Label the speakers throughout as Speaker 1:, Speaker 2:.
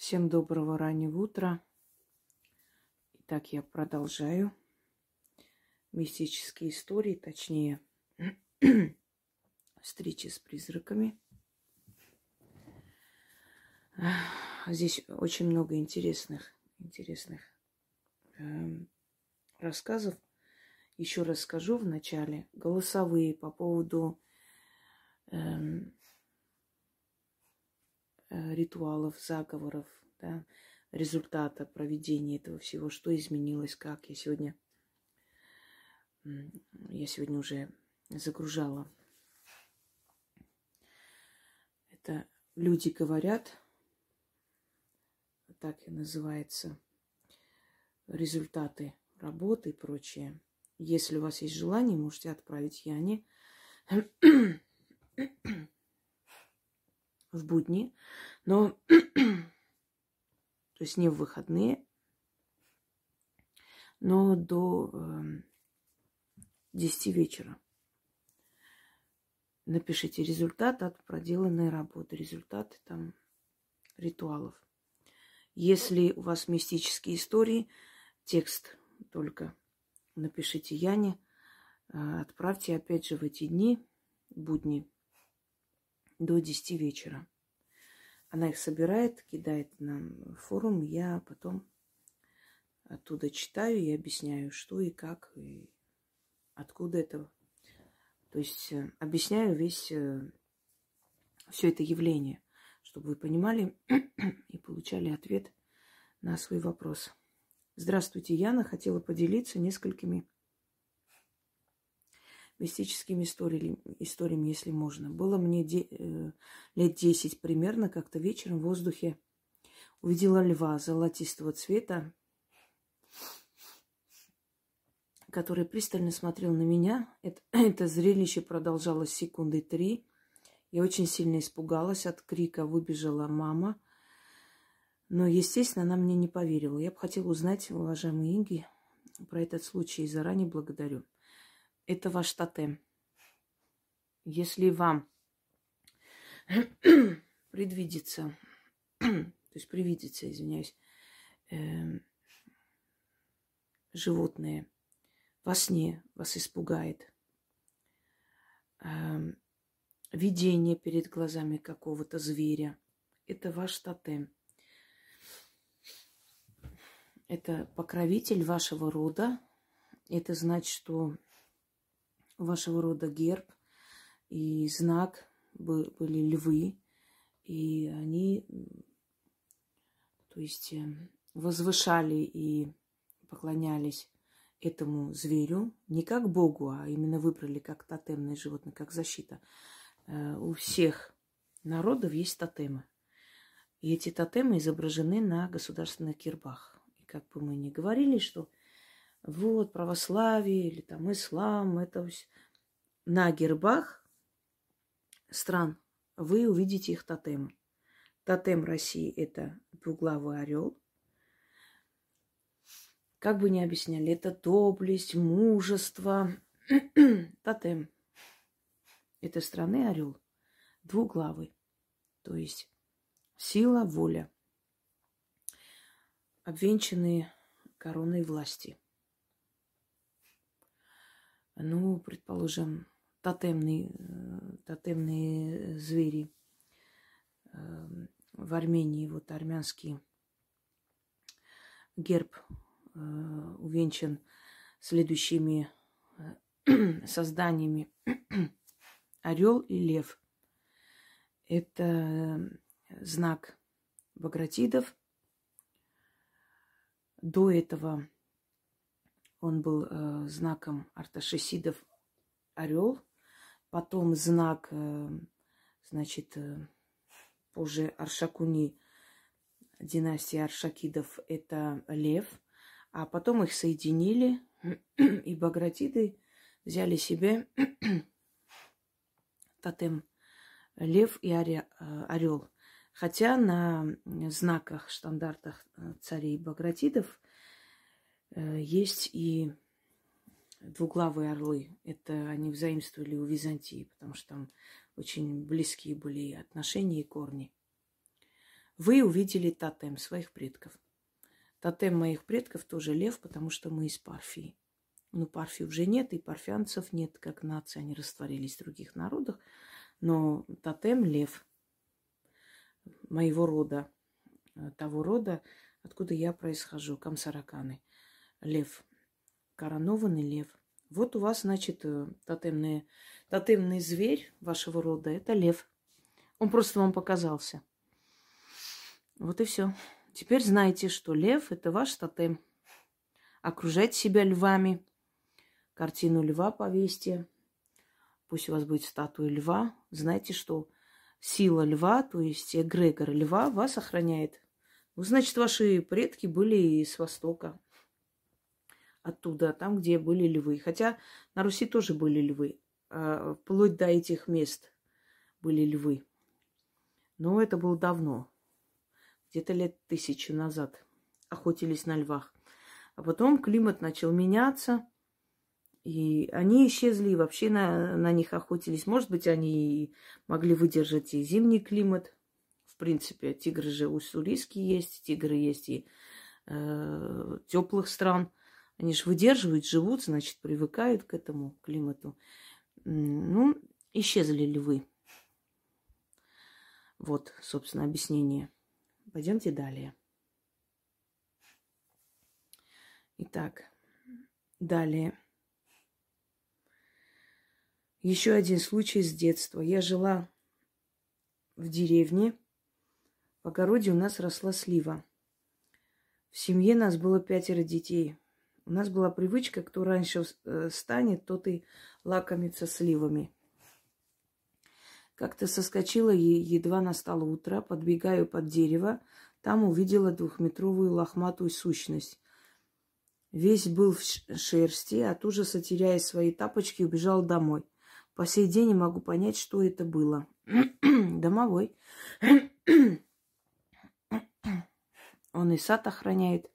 Speaker 1: Всем доброго раннего утра. Итак, я продолжаю мистические истории, точнее, встречи с призраками. Здесь очень много интересных, интересных э, рассказов. Еще раз скажу в начале. Голосовые по поводу Э, ритуалов, заговоров, да, результата проведения этого всего, что изменилось, как я сегодня, я сегодня уже загружала. Это люди говорят, так и называется, результаты работы и прочее. Если у вас есть желание, можете отправить Яне в будни, но то есть не в выходные, но до э, 10 вечера. Напишите результат от проделанной работы, результаты там ритуалов. Если у вас мистические истории, текст только напишите Яне, э, отправьте опять же в эти дни, будни, до 10 вечера. Она их собирает, кидает нам в форум, я потом оттуда читаю и объясняю, что и как, и откуда это. То есть э, объясняю весь э, все это явление, чтобы вы понимали и получали ответ на свой вопрос. Здравствуйте, Яна. Хотела поделиться несколькими мистическими историями, историями если можно. Было мне де, э, лет десять примерно, как-то вечером в воздухе увидела льва золотистого цвета, который пристально смотрел на меня. Это, это зрелище продолжалось секунды три. Я очень сильно испугалась, от крика выбежала мама. Но, естественно, она мне не поверила. Я бы хотела узнать, уважаемые Инги, про этот случай и заранее благодарю это ваш тотем. Если вам предвидится, то есть привидится, извиняюсь, э, животное во сне вас испугает, э, видение перед глазами какого-то зверя, это ваш тотем. Это покровитель вашего рода. Это значит, что вашего рода герб и знак были львы, и они, то есть, э, возвышали и поклонялись этому зверю не как Богу, а именно выбрали как тотемное животное, как защита. Э, у всех народов есть тотемы. И эти тотемы изображены на государственных гербах. И как бы мы ни говорили, что вот православие или там ислам, это на гербах стран вы увидите их тотемы. Тотем России – это двуглавый орел. Как бы ни объясняли, это доблесть, мужество. Тотем этой страны орел двуглавый, то есть сила, воля, обвенчанные короной власти – ну, предположим, тотемные, э, тотемные звери эм, в Армении, вот армянский герб э, увенчан следующими э, созданиями орел и лев. Это знак Багратидов. До этого он был э, знаком арташесидов орел. Потом знак, э, значит, э, позже Аршакуни династии Аршакидов это лев. А потом их соединили, и Багратиды взяли себе тотем лев и э, орел. Хотя на знаках, штандартах э, царей Багратидов есть и двуглавые орлы. Это они взаимствовали у Византии, потому что там очень близкие были отношения и корни. вы увидели тотем своих предков. Тотем моих предков тоже лев, потому что мы из Парфии. Ну, Парфии уже нет, и парфянцев нет, как нация, они растворились в других народах. Но тотем лев моего рода, э, того рода, откуда я происхожу, Камсараканы. Лев, коронованный лев. Вот у вас, значит, э, тотемный, тотемный зверь вашего рода – это лев. Он просто вам показался. Вот и все. Теперь знаете, что лев – это ваш тотем. Окружайте себя львами. Картину льва повесьте. Пусть у вас будет статуя льва. Знаете, что сила льва, то есть эгрегор льва, вас охраняет. Ну, значит, ваши предки были с Востока. Оттуда, там, где были львы. Хотя на Руси тоже были львы. А вплоть до этих мест были львы. Но это было давно где-то лет тысячу назад охотились на львах. А потом климат начал меняться, и они исчезли, и вообще на, на них охотились. Может быть, они могли выдержать и зимний климат. В принципе, тигры же уссурийские есть, тигры есть и э, теплых стран. Они же выдерживают, живут, значит, привыкают к этому климату. Ну, исчезли львы. Вот, собственно, объяснение. Пойдемте далее. Итак, далее. Еще один случай с детства. Я жила в деревне. В огороде у нас росла слива. В семье нас было пятеро детей. У нас была привычка, кто раньше э, встанет, тот и лакомится сливами. Как-то соскочила, и едва настало утро, подбегаю под дерево, там увидела двухметровую лохматую сущность. Весь был в шерсти, от ужаса теряя свои тапочки, убежал домой. По сей день не могу понять, что это было. Домовой. Он и сад охраняет.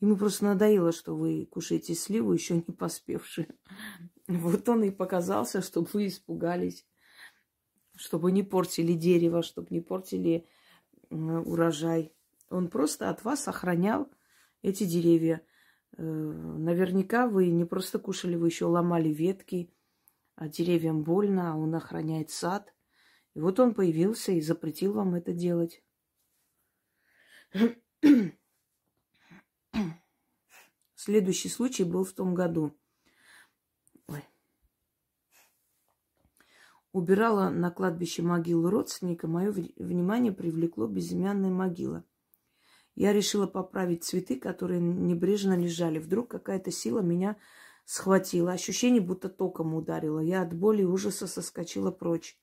Speaker 1: Ему просто надоело, что вы кушаете сливу, еще не поспевшие. Вот он и показался, чтобы вы испугались чтобы не портили дерево, чтобы не портили урожай. Он просто от вас охранял эти деревья. Э, наверняка вы не просто кушали, вы еще ломали ветки, а деревьям больно, а он охраняет сад. И вот он появился и запретил вам это делать. Следующий случай был в том году. убирала на кладбище могилу родственника, мое внимание привлекло безымянная могила. Я решила поправить цветы, которые небрежно лежали. Вдруг какая-то сила меня схватила. Ощущение, будто током ударило. Я от боли и ужаса соскочила прочь.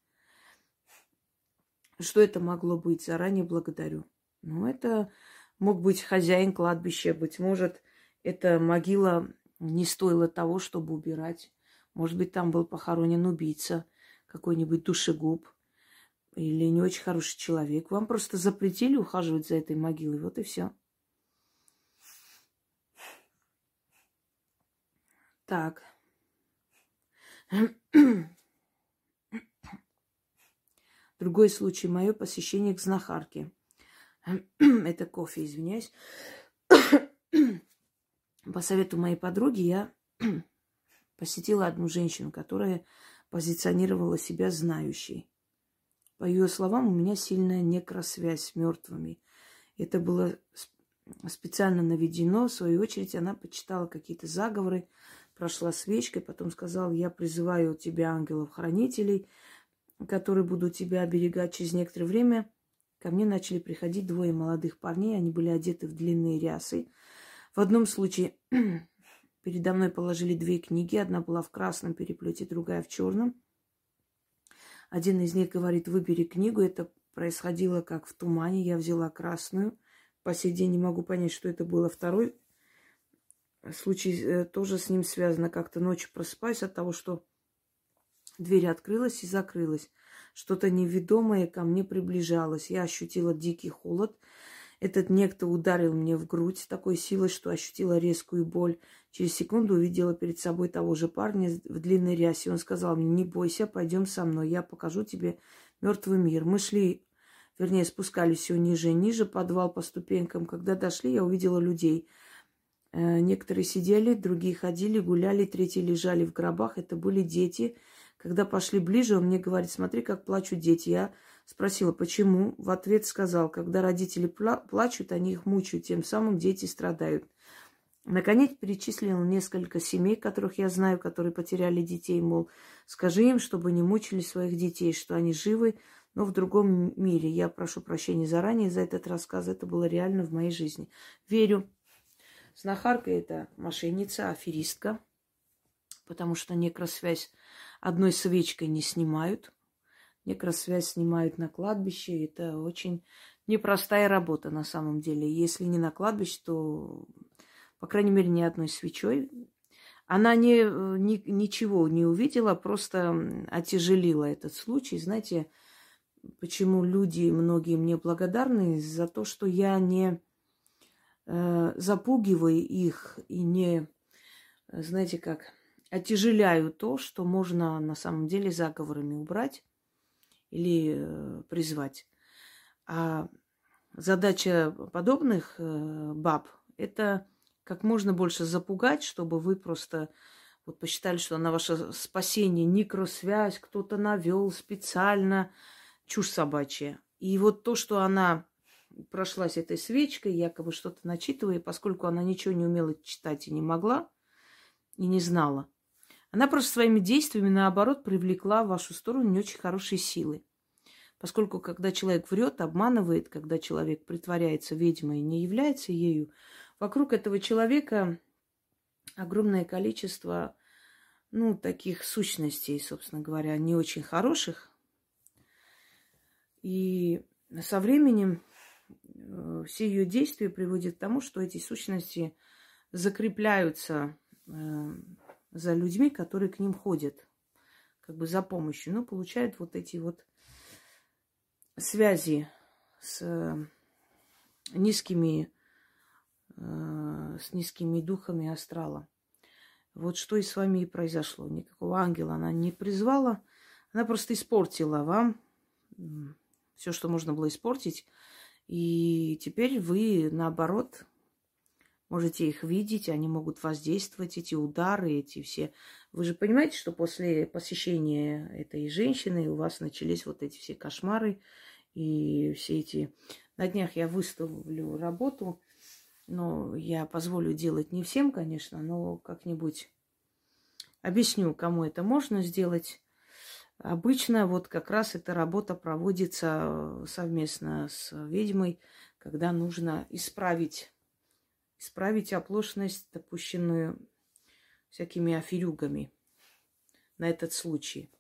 Speaker 1: Что это могло быть? Заранее благодарю. Ну, это мог быть хозяин кладбища. Быть может, эта могила не стоила того, чтобы убирать. Может быть, там был похоронен убийца – какой-нибудь душегуб или не очень хороший человек. Вам просто запретили ухаживать за этой могилой. Вот и все. Так. Другой случай. Мое посещение к знахарке. Это кофе, извиняюсь. По совету моей подруги я посетила одну женщину, которая позиционировала себя знающей. По ее словам, у меня сильная некросвязь с мертвыми. Это было специально наведено. В свою очередь, она почитала какие-то заговоры, прошла свечкой, потом сказала, я призываю тебя, ангелов-хранителей, которые будут тебя оберегать через некоторое время. Ко мне начали приходить двое молодых парней, они были одеты в длинные рясы. В одном случае Передо мной положили две книги. Одна была в красном переплете, другая в черном. Один из них говорит, выбери книгу. Это происходило как в тумане. Я взяла красную. По сей день не могу понять, что это было. Второй случай э, тоже с ним связано. Как-то ночью просыпаюсь от того, что дверь открылась и закрылась. Что-то неведомое ко мне приближалось. Я ощутила дикий холод. Этот некто ударил мне в грудь с такой силой, что ощутила резкую боль. Через секунду увидела перед собой того же парня в длинной рясе. Он сказал мне, не бойся, пойдем со мной, я покажу тебе мертвый мир. Мы шли вернее, спускались все ниже и ниже, подвал по ступенькам. Когда дошли, я увидела людей. Э, некоторые сидели, другие ходили, гуляли, третьи лежали в гробах. Это были дети. Когда пошли ближе, он мне говорит, смотри, как плачут дети. Я спросила, почему? В ответ сказал, когда родители плачут, они их мучают, тем самым дети страдают. Наконец перечислил несколько семей, которых я знаю, которые потеряли детей, мол, скажи им, чтобы не мучили своих детей, что они живы, но в другом мире. Я прошу прощения заранее за этот рассказ, это было реально в моей жизни. Верю. Знахарка – это мошенница, аферистка, потому что некросвязь одной свечкой не снимают. Некросвязь снимают на кладбище. Это очень непростая работа на самом деле. Если не на кладбище, то по крайней мере, ни одной свечой. Она не, ни, ничего не увидела, просто отяжелила этот случай. Знаете, почему люди, многие мне благодарны за то, что я не э, запугиваю их и не, знаете как, отяжеляю то, что можно на самом деле заговорами убрать или э, призвать. А задача подобных э, баб – это как можно больше запугать, чтобы вы просто вот посчитали, что на ваше спасение микросвязь кто-то навел специально, чушь собачья. И вот то, что она прошлась этой свечкой, якобы что-то начитывая, поскольку она ничего не умела читать и не могла, и не знала, она просто своими действиями, наоборот, привлекла в вашу сторону не очень хорошие силы. Поскольку, когда человек врет, обманывает, когда человек притворяется ведьмой и не является ею, Вокруг этого человека огромное количество, ну, таких сущностей, собственно говоря, не очень хороших. И со временем э, все ее действия приводят к тому, что эти сущности закрепляются э, за людьми, которые к ним ходят, как бы за помощью. Ну, получают вот эти вот связи с э, низкими э, с низкими духами астрала. Вот что и с вами и произошло. Никакого ангела она не призвала, она просто испортила вам все, что можно было испортить. И теперь вы, наоборот, можете их видеть, они могут воздействовать, эти удары, эти все. Вы же понимаете, что после посещения этой женщины у вас начались вот эти все кошмары и все эти... На днях я выставлю работу но я позволю делать не всем, конечно, но как-нибудь объясню, кому это можно сделать. Обычно вот как раз эта работа проводится совместно с ведьмой, когда нужно исправить, исправить оплошность, допущенную всякими аферюгами на этот случай.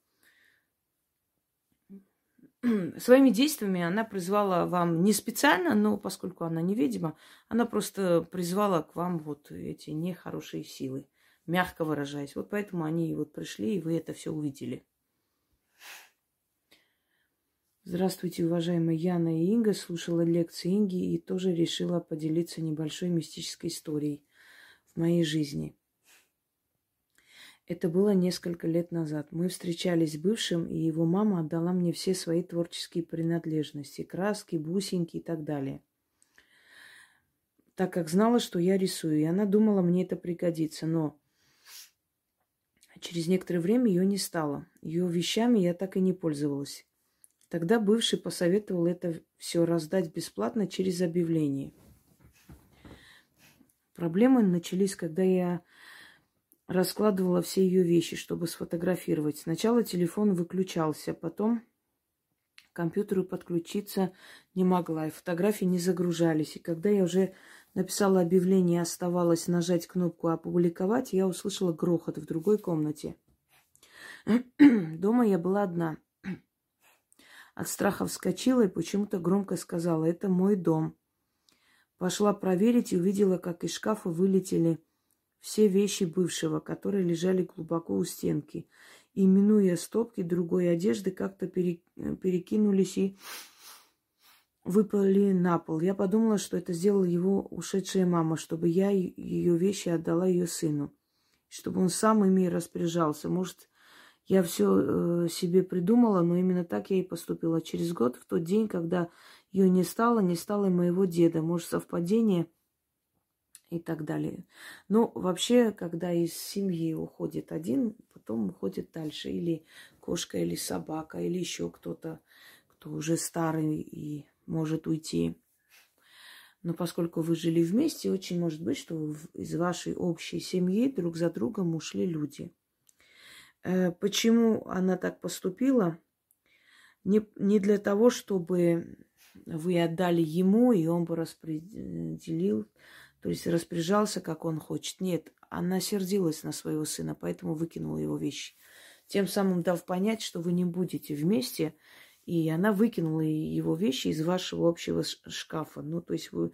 Speaker 1: своими действиями она призвала вам не специально, но поскольку она не ведьма, она просто призвала к вам вот эти нехорошие силы, мягко выражаясь. Вот поэтому они вот пришли, и вы это все увидели. Здравствуйте, уважаемые Яна и Инга. Слушала лекции Инги и тоже решила поделиться небольшой мистической историей в моей жизни. Это было несколько лет назад. Мы встречались с бывшим, и его мама отдала мне все свои творческие принадлежности, краски, бусинки и так далее. Так как знала, что я рисую, и она думала, мне это пригодится, но через некоторое время ее не стало. Ее вещами я так и не пользовалась. Тогда бывший посоветовал это все раздать бесплатно через объявление. Проблемы начались, когда я раскладывала все ее вещи, чтобы сфотографировать. Сначала телефон выключался, потом к компьютеру подключиться не могла, и фотографии не загружались. И когда я уже написала объявление оставалось нажать кнопку «Опубликовать», я услышала грохот в другой комнате. Дома я была одна. От страха вскочила и почему-то громко сказала «Это мой дом». Пошла проверить и увидела, как из шкафа вылетели все вещи бывшего, которые лежали глубоко у стенки, и, минуя стопки другой одежды, как-то перекинулись и выпали на пол. Я подумала, что это сделала его ушедшая мама, чтобы я ее вещи отдала ее сыну, чтобы он сам ими распоряжался. Может, Я все э, себе придумала, но именно так я и поступила. Через год, в тот день, когда ее не стало, не стало и моего деда. Может, совпадение и так далее. Но вообще, когда из семьи уходит один, потом уходит дальше. Или кошка, или собака, или еще кто-то, кто уже старый и может уйти. Но поскольку вы жили вместе, очень может быть, что из вашей общей семьи друг за другом ушли люди. Э, почему она так поступила? Не, не для того, чтобы вы отдали ему, и он бы распределил, то есть распоряжался, как он хочет. Нет, она сердилась на своего сына, поэтому выкинула его вещи. Тем самым дав понять, что вы не будете вместе, и она выкинула его вещи из вашего общего шкафа. Ну, то есть вы,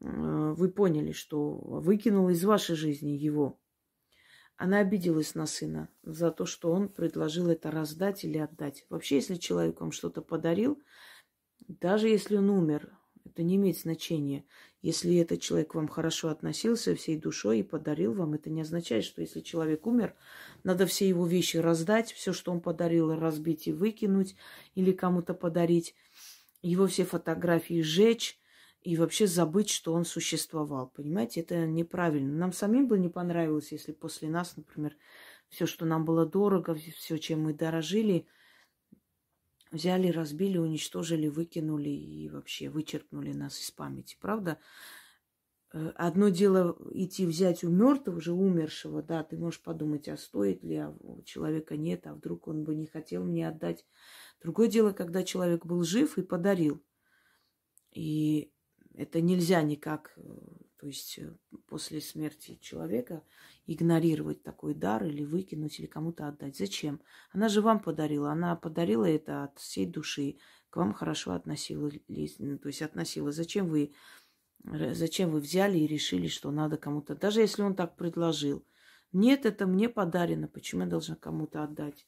Speaker 1: э, вы поняли, что выкинула из вашей жизни его. Она обиделась на сына за то, что он предложил это раздать или отдать. Вообще, если человек вам что-то подарил, даже если он умер, это не имеет значения. Если этот человек к вам хорошо относился всей душой и подарил вам, это не означает, что если человек умер, надо все его вещи раздать, все, что он подарил, разбить и выкинуть, или кому-то подарить, его все фотографии сжечь и вообще забыть, что он существовал. Понимаете, это неправильно. Нам самим бы не понравилось, если после нас, например, все, что нам было дорого, все, чем мы дорожили, взяли, разбили, уничтожили, выкинули и вообще вычеркнули нас из памяти. Правда? Э, одно дело идти взять у мертвого, уже умершего, да, ты можешь подумать, а стоит ли, а у человека нет, а вдруг он бы не хотел мне отдать. Другое дело, когда человек был жив и подарил. И это нельзя никак, э, то есть э, после смерти человека игнорировать такой дар или выкинуть, или кому-то отдать. Зачем? Она же вам подарила. Она подарила это от всей души. К вам хорошо относилась, ну, то есть относила. Зачем вы, э, зачем вы взяли и решили, что надо кому-то, даже если он так предложил. Нет, это мне подарено. Почему я должна кому-то отдать?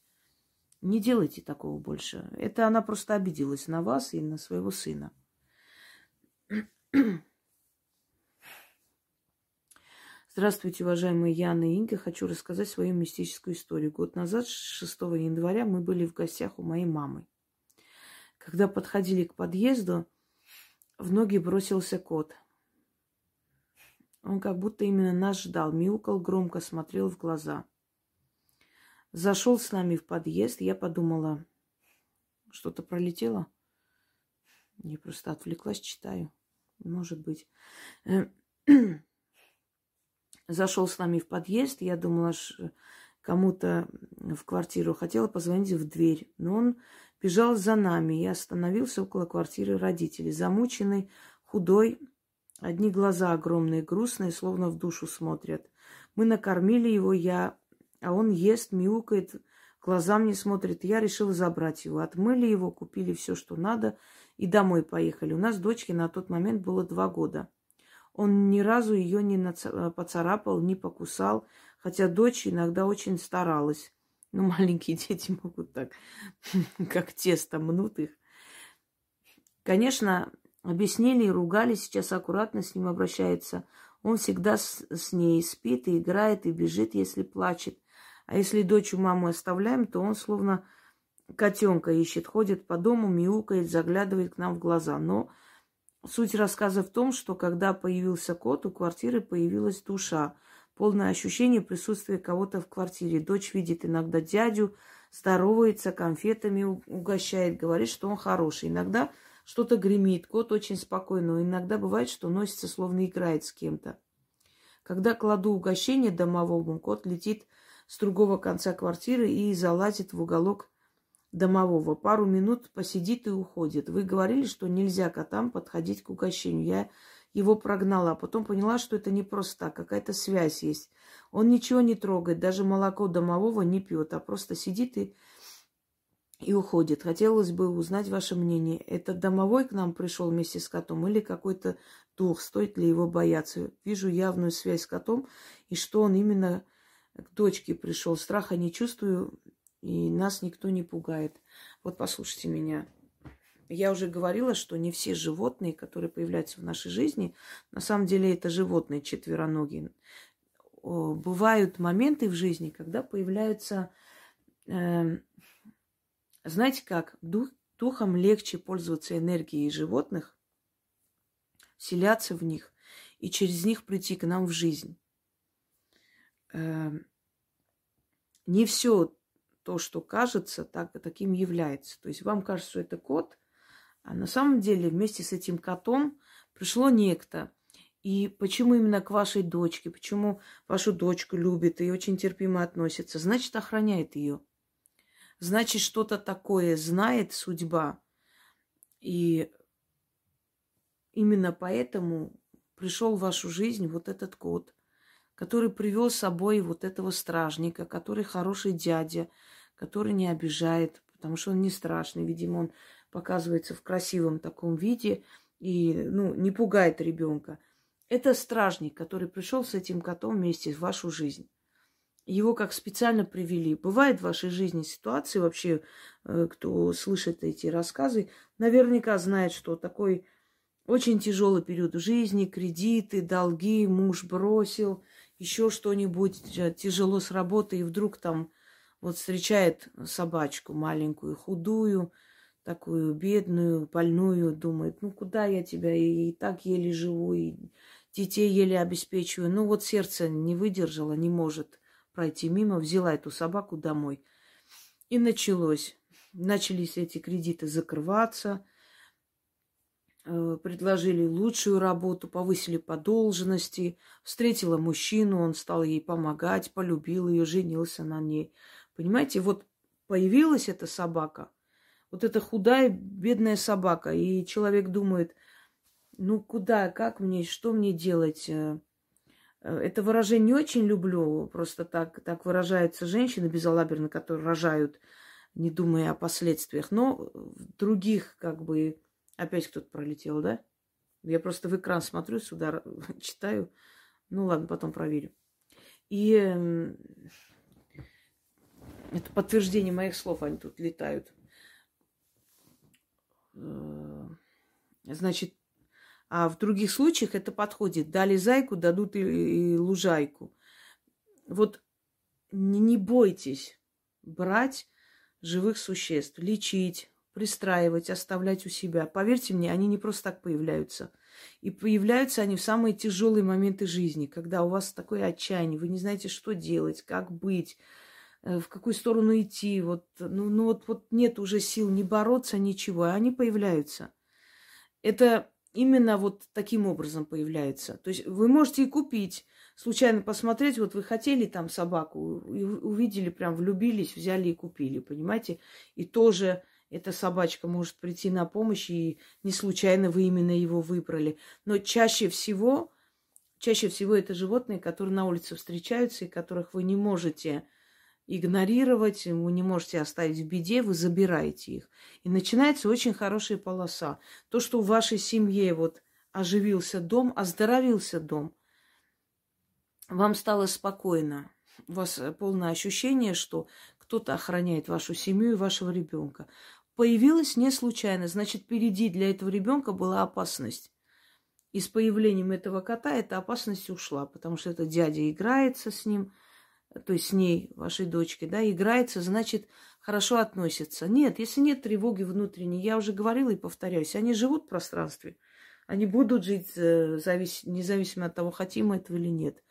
Speaker 1: Не делайте такого больше. Это она просто обиделась на вас и на своего сына. Здравствуйте, уважаемые Яна и Инга. Хочу рассказать свою мистическую историю. Год назад, 6 января, мы были в гостях у моей мамы. Когда подходили к подъезду, в ноги бросился кот. Он как будто именно нас ждал, мяукал, громко смотрел в глаза. Зашел с нами в подъезд, я подумала, что-то пролетело. Я просто отвлеклась, читаю. Может быть. Э, зашел с нами в подъезд. Я думала, кому-то в квартиру. Хотела позвонить в дверь. Но он бежал за нами и остановился около квартиры родителей. Замученный, худой, одни глаза огромные, грустные, словно в душу смотрят. Мы накормили его, я, а он ест, мяукает, глазам не смотрит. Я решила забрать его. Отмыли его, купили все, что надо – и домой поехали. У нас дочке на тот момент было два года. Он ни разу ее не э, поцарапал, не покусал, хотя дочь иногда очень старалась. Ну, маленькие дети могут так, как тесто, мнут их. Конечно, объяснили и ругали, сейчас аккуратно с ним обращается. Он всегда с, с ней спит и играет, и бежит, если плачет. А если дочь у мамы оставляем, то он словно котенка ищет, ходит по дому, мяукает, заглядывает к нам в глаза. Но суть рассказа в том, что когда появился кот, у квартиры появилась душа. Полное ощущение присутствия кого-то в квартире. Дочь видит иногда дядю, здоровается, конфетами угощает, говорит, что он хороший. Иногда что-то гремит, кот очень спокойно. Но иногда бывает, что носится, словно играет с кем-то. Когда кладу угощение домовому, кот летит с другого конца квартиры и залазит в уголок домового. Пару минут посидит и уходит. Вы говорили, что нельзя котам подходить к угощению. Я его прогнала, а потом поняла, что это не просто так, какая-то связь есть. Он ничего не трогает, даже молоко домового не пьет, а просто сидит и, и уходит. Хотелось бы узнать ваше мнение. Это домовой к нам пришел вместе с котом или какой-то дух? Стоит ли его бояться? Вижу явную связь с котом, и что он именно к дочке пришел. Страха не чувствую, и нас никто не пугает. Вот послушайте меня. Я уже говорила, что не все животные, которые появляются в нашей жизни, на самом деле это животные четвероногие. Бывают моменты в жизни, когда появляются Эм, знаете как, дух, духом легче пользоваться энергией животных, вселяться в них и через них прийти к нам в жизнь. Эм, не все то, что кажется, так, таким является. То есть вам кажется, что это кот, а на самом деле вместе с этим котом пришло некто. И почему именно к вашей дочке, почему вашу дочку любит и очень терпимо относится, значит, охраняет ее. Значит, что-то такое знает судьба. И именно поэтому пришел в вашу жизнь вот этот кот, который привел с собой вот этого стражника, который хороший дядя, который не обижает, потому что он не страшный. Видимо, он показывается в красивом таком виде и ну, не пугает ребенка. Это стражник, который пришел с этим котом вместе в вашу жизнь. Его как специально привели. Бывает в вашей жизни ситуации, вообще, э, кто слышит эти рассказы, наверняка знает, что такой очень тяжелый период в жизни, кредиты, долги, муж бросил, еще что-нибудь, э, тяжело с работы, и вдруг там вот встречает собачку маленькую, худую, такую бедную, больную, думает, ну куда я тебя, и, и так еле живу, и детей еле обеспечиваю. Ну вот сердце не выдержало, не может пройти мимо, взяла эту собаку домой. И началось. Начались эти кредиты закрываться, предложили лучшую работу, повысили по должности, встретила мужчину, он стал ей помогать, полюбил ее, женился на ней. Понимаете, вот появилась эта собака, вот эта худая, бедная собака, и человек думает, ну куда, как мне, что мне делать? Э, э, это выражение не очень люблю, просто так, так выражаются женщины безалаберно, которые рожают, не думая о последствиях. Но в других, как бы, опять кто-то пролетел, да? Я просто в экран смотрю сюда, читаю. Ну ладно, потом проверю. И эм, это подтверждение моих слов, они тут летают. Э, значит, а в других случаях это подходит. Дали зайку, дадут и, лужайку. Вот не бойтесь брать живых существ, лечить, пристраивать, оставлять у себя. Поверьте мне, они не просто так появляются. И появляются они в самые тяжелые моменты жизни, когда у вас такое отчаяние, вы не знаете, что делать, как быть, Э, в какую сторону идти. Вот, ну, ну вот, вот нет уже сил не бороться, ничего, а они появляются. Это именно вот таким образом появляется. То есть вы можете и купить, случайно посмотреть, вот вы хотели там собаку, и увидели, прям влюбились, взяли и купили, понимаете? И тоже эта собачка может прийти на помощь, и не случайно вы именно его выбрали. Но чаще всего, чаще всего это животные, которые на улице встречаются, и которых вы не можете игнорировать, вы не можете оставить в беде, вы забираете их. И начинается очень хорошая полоса. То, что в вашей семье вот оживился дом, оздоровился дом, вам стало спокойно. У вас полное ощущение, что кто-то охраняет вашу семью и вашего ребенка. Появилось не случайно, значит, впереди для этого ребенка была опасность. И с появлением этого кота эта опасность ушла, потому что этот дядя играется с ним – то есть с ней, вашей дочкой, да, играется, значит, хорошо относится. Нет, если нет тревоги внутренней, я уже говорила и повторяюсь, они живут в пространстве, они будут жить э, завис... независимо от того, хотим мы этого или нет.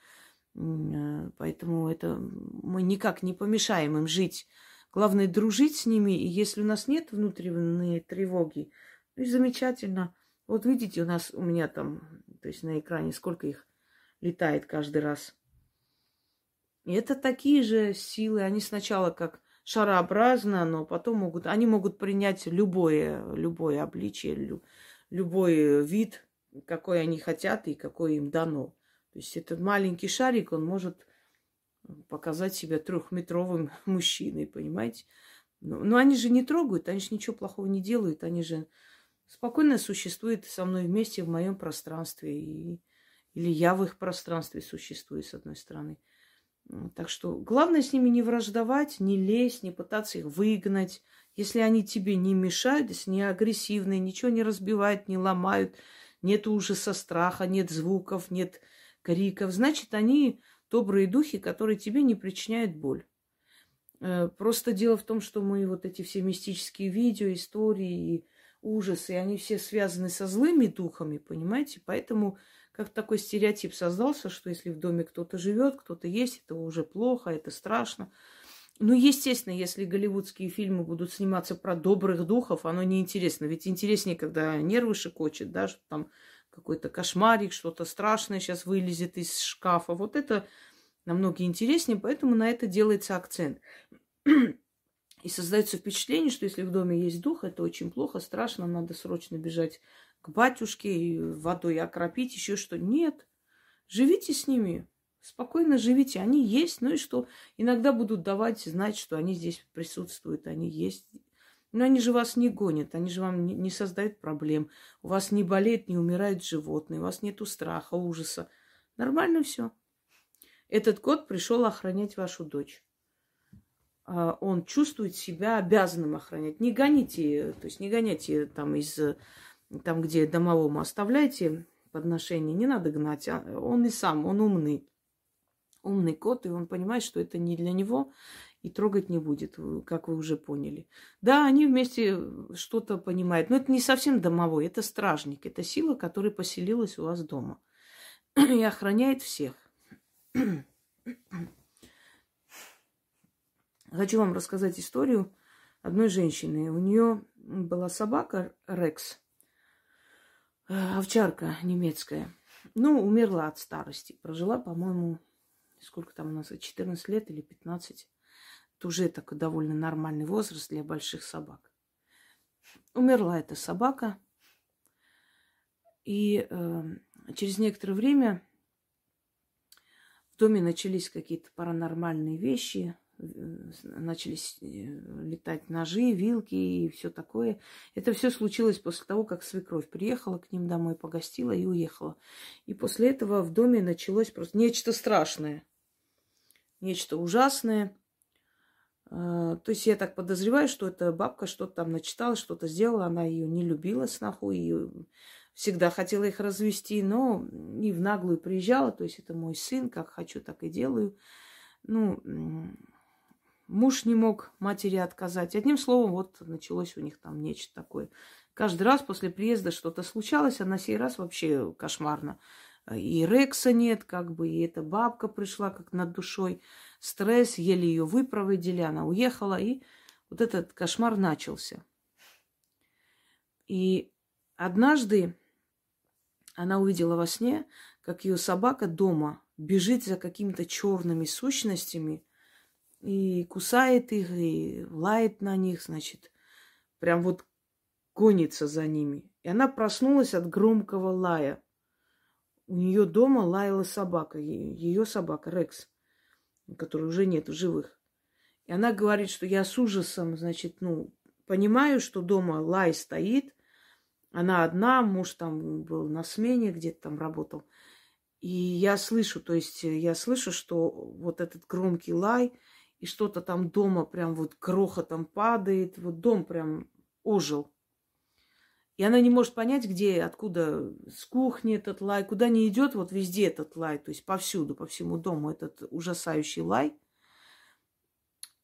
Speaker 1: Э, поэтому это мы никак не помешаем им жить. Главное дружить с ними, и если у нас нет внутренней тревоги, ну и замечательно. Вот видите, у нас, у меня там, то есть на экране, сколько их летает каждый раз – и это такие же силы, они сначала как шарообразно, но потом могут, они могут принять любое, любое обличие, лю, любой вид, какой они хотят и какой им дано. То есть этот маленький шарик, он может показать себя трехметровым мужчиной, понимаете? Но, но они же не трогают, они же ничего плохого не делают, они же спокойно существуют со мной вместе в моем пространстве. И, или я в их пространстве существую, с одной стороны. Так что главное с ними не враждовать, не лезть, не пытаться их выгнать. Если они тебе не мешают, если не агрессивные, ничего не разбивают, не ломают, нет ужаса, страха, нет звуков, нет криков, значит, они добрые духи, которые тебе не причиняют боль. Э, просто дело в том, что мы вот эти все мистические видео, истории, ужасы, они все связаны со злыми духами, понимаете? Поэтому как такой стереотип создался, что если в доме кто-то живет, кто-то есть, это уже плохо, это страшно. Ну, естественно, если голливудские фильмы будут сниматься про добрых духов, оно неинтересно. Ведь интереснее, когда нервы шикочет, да, что там какой-то кошмарик, что-то страшное сейчас вылезет из шкафа. Вот это намного интереснее, поэтому на это делается акцент. И создается впечатление, что если в доме есть дух, это очень плохо, страшно, надо срочно бежать к батюшке и водой окропить, еще что. Нет, живите с ними, спокойно живите. Они есть, ну и что? Иногда будут давать знать, что они здесь присутствуют, они есть. Но они же вас не гонят, они же вам не создают проблем. У вас не болеет, не умирает животные, у вас нету страха, ужаса. Нормально все. Этот кот пришел охранять вашу дочь. А, он чувствует себя обязанным охранять. Не гоните, то есть не гоняйте там из там, где домовому оставляйте подношение, не надо гнать. А он и сам, он умный. Умный кот, и он понимает, что это не для него, и трогать не будет, как вы уже поняли. Да, они вместе что-то понимают, но это не совсем домовой, это стражник, это сила, которая поселилась у вас дома и охраняет всех. Хочу вам рассказать историю одной женщины. У нее была собака Рекс, э, овчарка немецкая. Ну, умерла от старости. Прожила, по-моему, сколько там у нас, 14 лет или 15. Это уже такой довольно нормальный возраст для больших собак. Умерла эта собака. И э, через некоторое время доме начались какие-то паранормальные вещи, э, начались э, летать ножи, вилки и все такое. Это все случилось после того, как свекровь приехала к ним домой, погостила и уехала. И после этого в доме началось просто нечто страшное, нечто ужасное. Э, то есть я так подозреваю, что эта бабка что-то там начитала, что-то сделала, она ее не любила сноху, и всегда хотела их развести, но не в наглую приезжала. То есть это мой сын, как хочу, так и делаю. Ну, муж не мог матери отказать. Одним словом, вот началось у них там нечто такое. Каждый раз после приезда что-то случалось, а на сей раз вообще кошмарно. И Рекса нет, как бы, и эта бабка пришла как над душой. Стресс, еле ее выпроводили, она уехала, и вот этот кошмар начался. И однажды она увидела во сне, как ее собака дома бежит за какими-то черными сущностями и кусает их, и лает на них, значит, прям вот гонится за ними. И она проснулась от громкого лая. У нее дома лаяла собака, ее собака Рекс, которой уже нет в живых. И она говорит, что я с ужасом, значит, ну, понимаю, что дома лай стоит, она одна, муж там был на смене, где-то там работал. И я слышу, то есть э, я слышу, что вот этот громкий лай, и что-то там дома прям вот грохотом падает, вот дом прям ожил. И она не может понять, где, откуда, с кухни этот лай, куда не идет, вот везде этот лай, то есть повсюду, по всему дому этот ужасающий лай.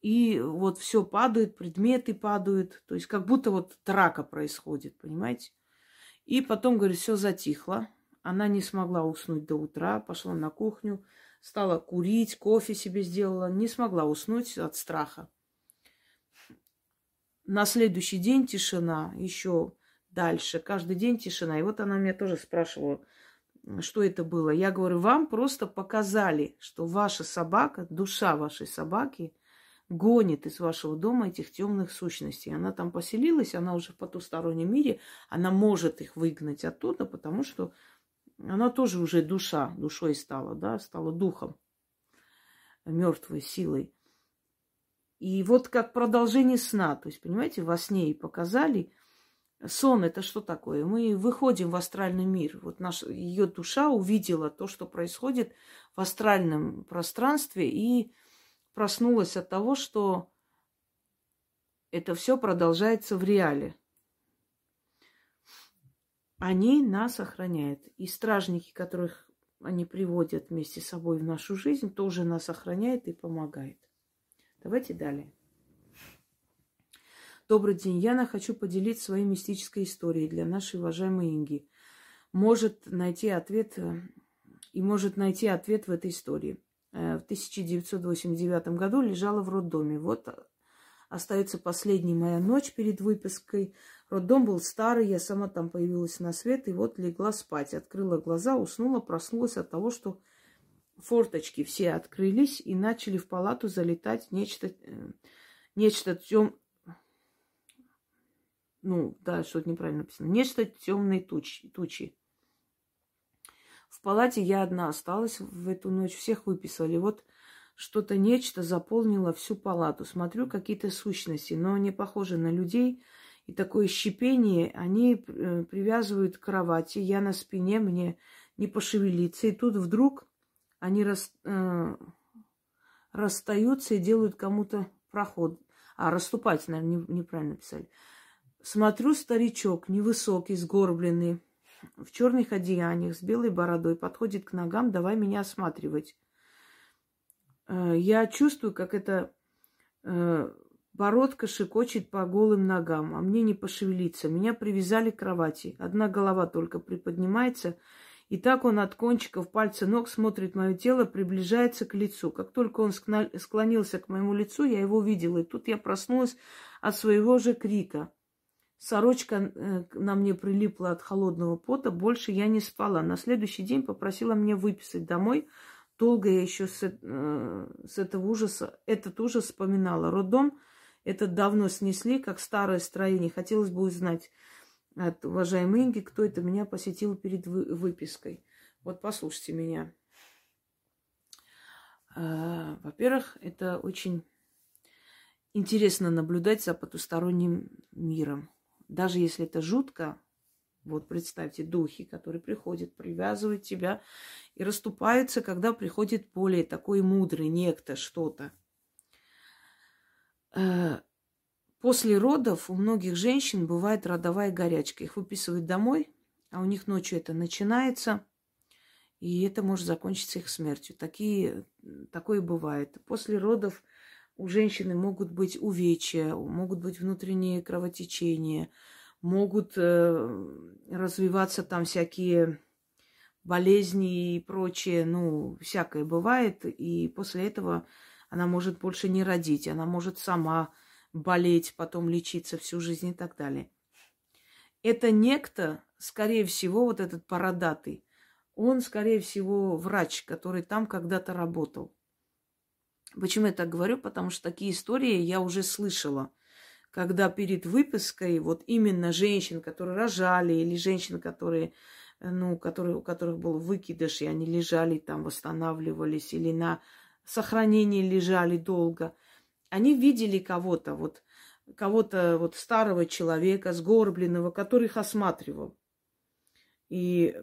Speaker 1: И вот все падает, предметы падают, то есть как будто вот драка происходит, понимаете? И потом, говорит, все затихло. Она не смогла уснуть до утра, пошла на кухню, стала курить, кофе себе сделала, не смогла уснуть от страха. На следующий день тишина, еще дальше, каждый день тишина. И вот она меня тоже спрашивала, что это было. Я говорю, вам просто показали, что ваша собака, душа вашей собаки – гонит из вашего дома этих темных сущностей. Она там поселилась, она уже в потустороннем мире, она может их выгнать оттуда, потому что она тоже уже душа, душой стала, да, стала духом, мертвой силой. И вот как продолжение сна, то есть, понимаете, во сне и показали, сон это что такое? Мы выходим в астральный мир. Вот наша, ее душа увидела то, что происходит в астральном пространстве, и проснулась от того, что это все продолжается в реале. Они нас охраняют. И стражники, которых они приводят вместе с собой в нашу жизнь, тоже нас охраняют и помогают. Давайте далее. Добрый день. Яна, хочу поделиться своей мистической историей для нашей уважаемой Инги. Может найти ответ э, и может найти ответ в этой истории. Э, в 1989 году лежала в роддоме. Вот остается последняя моя ночь перед выпиской. Роддом был старый, я сама там появилась на свет, и вот легла спать. Открыла глаза, уснула, проснулась от того, что форточки все открылись и начали в палату залетать нечто, э, нечто тем, ну, да, что-то неправильно написано, нечто темные тучи, тучи. В палате я одна осталась в эту ночь, всех выписали. Вот что-то нечто заполнило всю палату. Смотрю, какие-то сущности, но они похожи на людей. И такое щепение они э, привязывают к кровати. Я на спине, мне не пошевелиться. И тут вдруг они рас, э, расстаются и делают кому-то проход. А, расступать, наверное, не, неправильно писали. Смотрю, старичок, невысокий, сгорбленный, в черных одеяниях, с белой бородой, подходит к ногам, давай меня осматривать. Э, я чувствую, как эта э, бородка шикочет по голым ногам, а мне не пошевелиться. Меня привязали к кровати. Одна голова только приподнимается, и так он от кончиков пальца ног смотрит мое тело, приближается к лицу. Как только он склонился к моему лицу, я его видела. И тут я проснулась от своего же крика. Сорочка э, на мне прилипла от холодного пота. Больше я не спала. На следующий день попросила меня выписать домой. Долго я еще с, э, с этого ужаса, этот ужас вспоминала. Роддом этот давно снесли, как старое строение. Хотелось бы узнать, от уважаемой Инги, кто это меня посетил перед выпиской. Вот послушайте меня. А, во-первых, это очень интересно наблюдать за потусторонним миром. Даже если это жутко, вот представьте, духи, которые приходят, привязывают тебя и расступаются, когда приходит более такой мудрый некто, что-то. А, После родов у многих женщин бывает родовая горячка. Их выписывают домой, а у них ночью это начинается, и это может закончиться их смертью. Такие, такое бывает. После родов у женщины могут быть увечья, могут быть внутренние кровотечения, могут э, развиваться там всякие болезни и прочее, ну, всякое бывает, и после этого она может больше не родить, она может сама болеть, потом лечиться всю жизнь и так далее. Это некто, скорее всего, вот этот бородатый, он, скорее всего, врач, который там когда-то работал. Почему я так говорю? Потому что такие истории я уже слышала. Когда перед выпиской вот именно женщин, которые рожали, или женщин, которые, ну, которые, у которых был выкидыш, и они лежали там, восстанавливались, или на сохранении лежали долго – они видели кого-то, вот кого-то вот старого человека, сгорбленного, который их осматривал. И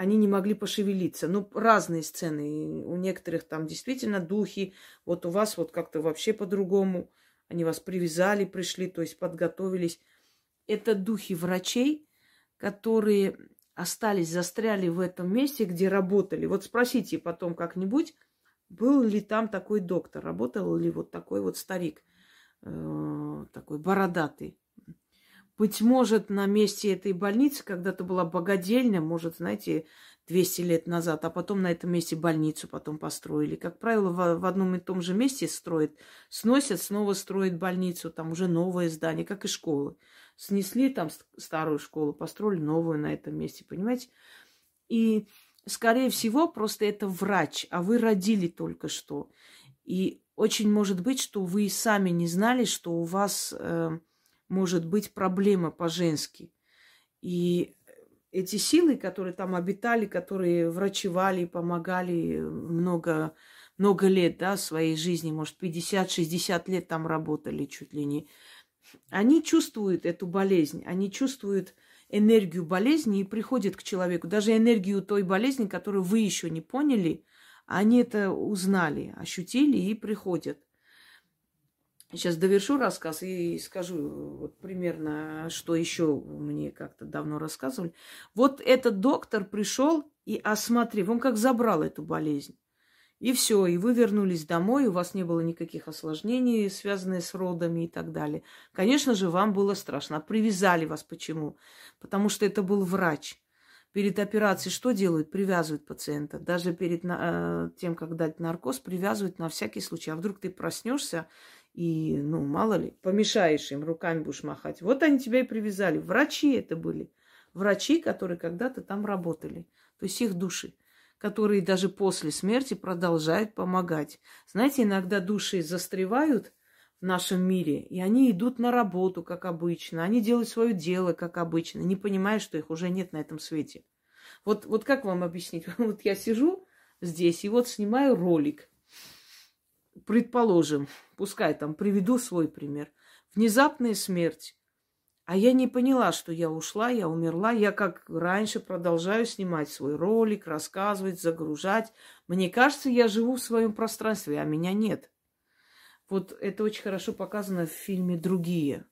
Speaker 1: они не могли пошевелиться. Ну, разные сцены. У некоторых там действительно духи. Вот у вас вот как-то вообще по-другому. Они вас привязали, пришли, то есть подготовились. Это духи врачей, которые остались, застряли в этом месте, где работали. Вот спросите потом как-нибудь, был ли там такой доктор, работал ли вот такой вот старик, э, такой бородатый. Быть может, на месте этой больницы когда-то была богадельня, может, знаете, 200 лет назад, а потом на этом месте больницу потом построили. Как правило, в, одном и том же месте строят, сносят, снова строят больницу, там уже новое здание, как и школы. Снесли там старую школу, построили новую на этом месте, понимаете? И скорее всего, просто это врач, а вы родили только что. И очень может быть, что вы сами не знали, что у вас э, может быть проблема по-женски. И эти силы, которые там обитали, которые врачевали, помогали много, много лет да, своей жизни, может, 50-60 лет там работали чуть ли не, они чувствуют эту болезнь, они чувствуют энергию болезни и приходит к человеку, даже энергию той болезни, которую вы еще не поняли, они это узнали, ощутили и приходят. Сейчас довершу рассказ и скажу вот примерно, что еще мне как-то давно рассказывали. Вот этот доктор пришел и осмотрев, он как забрал эту болезнь. И все, и вы вернулись домой, у вас не было никаких осложнений, связанных с родами и так далее. Конечно же, вам было страшно. А привязали вас почему? Потому что это был врач. Перед операцией что делают? Привязывают пациента. Даже перед э, тем, как дать наркоз, привязывают на всякий случай. А вдруг ты проснешься и, ну, мало ли, помешаешь им, руками будешь махать. Вот они тебя и привязали. Врачи это были. Врачи, которые когда-то там работали. То есть их души которые даже после смерти продолжают помогать. Знаете, иногда души застревают в нашем мире, и они идут на работу, как обычно. Они делают свое дело, как обычно, не понимая, что их уже нет на этом свете. Вот, вот как вам объяснить? Вот я сижу здесь и вот снимаю ролик. Предположим, пускай там приведу свой пример. Внезапная смерть. А я не поняла, что я ушла, я умерла. Я как раньше продолжаю снимать свой ролик, рассказывать, загружать. Мне кажется, я живу в своем пространстве, а меня нет. Вот это очень хорошо показано в фильме «Другие».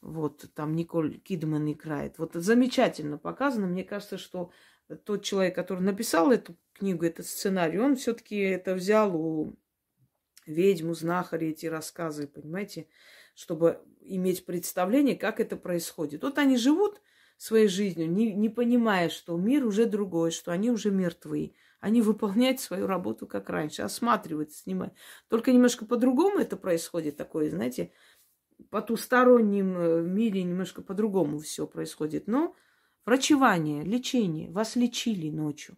Speaker 1: Вот там Николь Кидман играет. Вот замечательно показано. Мне кажется, что тот человек, который написал эту книгу, этот сценарий, он все-таки это взял у ведьму, знахаря эти рассказы, понимаете, чтобы иметь представление, как это происходит. Вот они живут своей жизнью, не, не понимая, что мир уже другой, что они уже мертвы. Они выполняют свою работу как раньше, осматривают, снимают. Только немножко по-другому это происходит, такое, знаете, потустороннем э, мире немножко по-другому все происходит. Но врачевание, лечение, вас лечили ночью.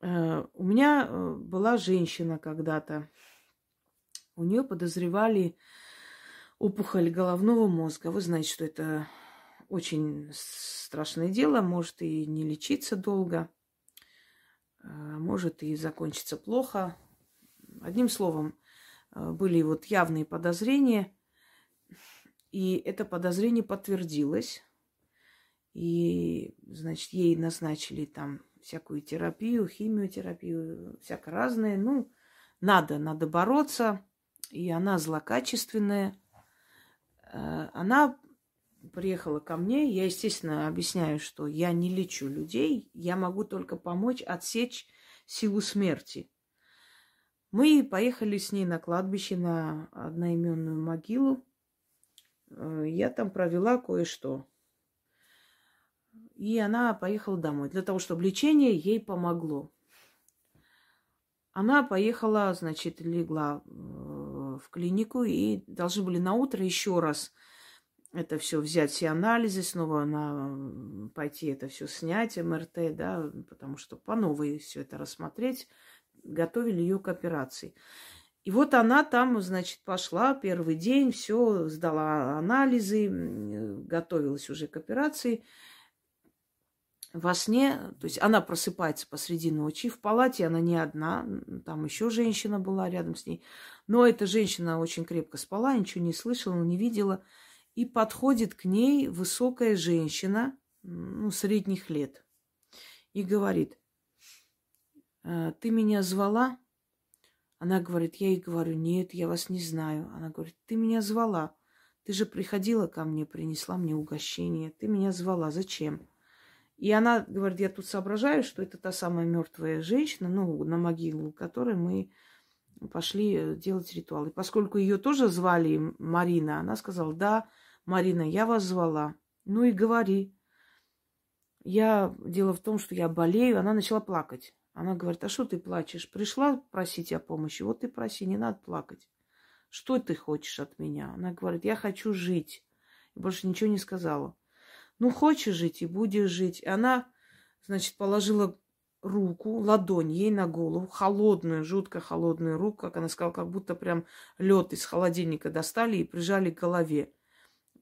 Speaker 1: Э, у меня э, была женщина когда-то, у нее подозревали опухоль головного мозга. Вы знаете, что это очень страшное дело, может и не лечиться долго, а может и закончиться плохо. Одним словом, а, были вот явные подозрения, и это подозрение подтвердилось. И, значит, ей назначили там всякую терапию, химиотерапию, всякое разное. Ну, надо, надо бороться. И она злокачественная. Э, она приехала ко мне. Я, естественно, объясняю, что я не лечу людей, я могу только помочь отсечь силу смерти. Мы поехали с ней на кладбище, на одноименную могилу. Э, я там провела кое-что. И она поехала домой для того, чтобы лечение ей помогло. Она поехала, значит, легла э, в клинику и должны были на утро еще раз это все взять, все анализы, снова на, пойти это все снять, МРТ, да, потому что по новой все это рассмотреть, готовили ее к операции. И вот она там, значит, пошла первый день, все, сдала анализы, готовилась уже к операции – во сне, то есть она просыпается посреди ночи, в палате она не одна, там еще женщина была рядом с ней, но эта женщина очень крепко спала, ничего не слышала, не видела, и подходит к ней высокая женщина, ну, средних лет, и говорит, «Э, ты меня звала? Она говорит, я ей говорю, нет, я вас не знаю. Она говорит, ты меня звала. Ты же приходила ко мне, принесла мне угощение. Ты меня звала. Зачем? И она говорит, я тут соображаю, что это та самая мертвая женщина, ну, на могилу которой мы пошли делать ритуал. И поскольку ее тоже звали Марина, она сказала, да, Марина, я вас звала. Ну и говори. Я, дело в том, что я болею. Она начала плакать. Она говорит, а что ты плачешь? Пришла просить о помощи, вот ты проси, не надо плакать. Что ты хочешь от меня? Она говорит, я хочу жить. И больше ничего не сказала. Ну, хочешь жить и будешь жить. Она, значит, положила руку, ладонь ей на голову, холодную, жутко холодную руку, как она сказала, как будто прям лед из холодильника достали и прижали к голове.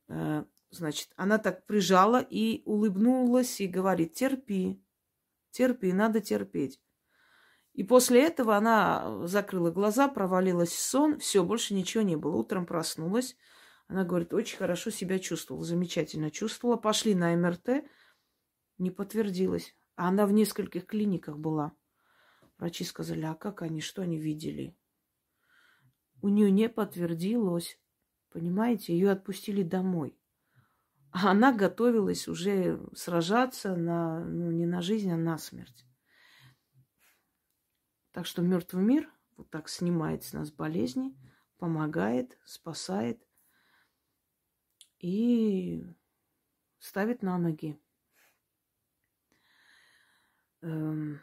Speaker 1: Э, значит, она так прижала и улыбнулась и говорит, терпи, терпи, надо терпеть. И после этого она закрыла глаза, провалилась в сон, все, больше ничего не было. Утром проснулась, она говорит, очень хорошо себя чувствовала, замечательно чувствовала. Пошли на МРТ, не подтвердилось. А она в нескольких клиниках была. Врачи сказали, а как они, что они видели? У нее не подтвердилось. Понимаете, ее отпустили домой. А она готовилась уже сражаться на, ну, не на жизнь, а на смерть. Так что мертвый мир вот так снимает с нас болезни, помогает, спасает и ставит на ноги. Эм,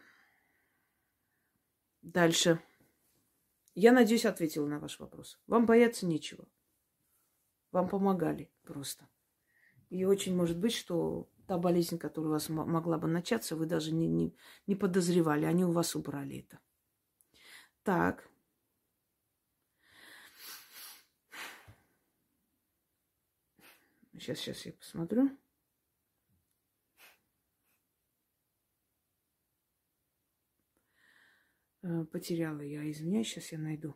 Speaker 1: дальше. Я надеюсь, ответила на ваш вопрос. Вам бояться нечего. Вам помогали просто. И очень может быть, что та болезнь, которая у вас могла бы начаться, вы даже не, не, не подозревали. Они у вас убрали это. Так. Сейчас, сейчас я посмотрю. Э, потеряла я, извиняюсь, сейчас я найду.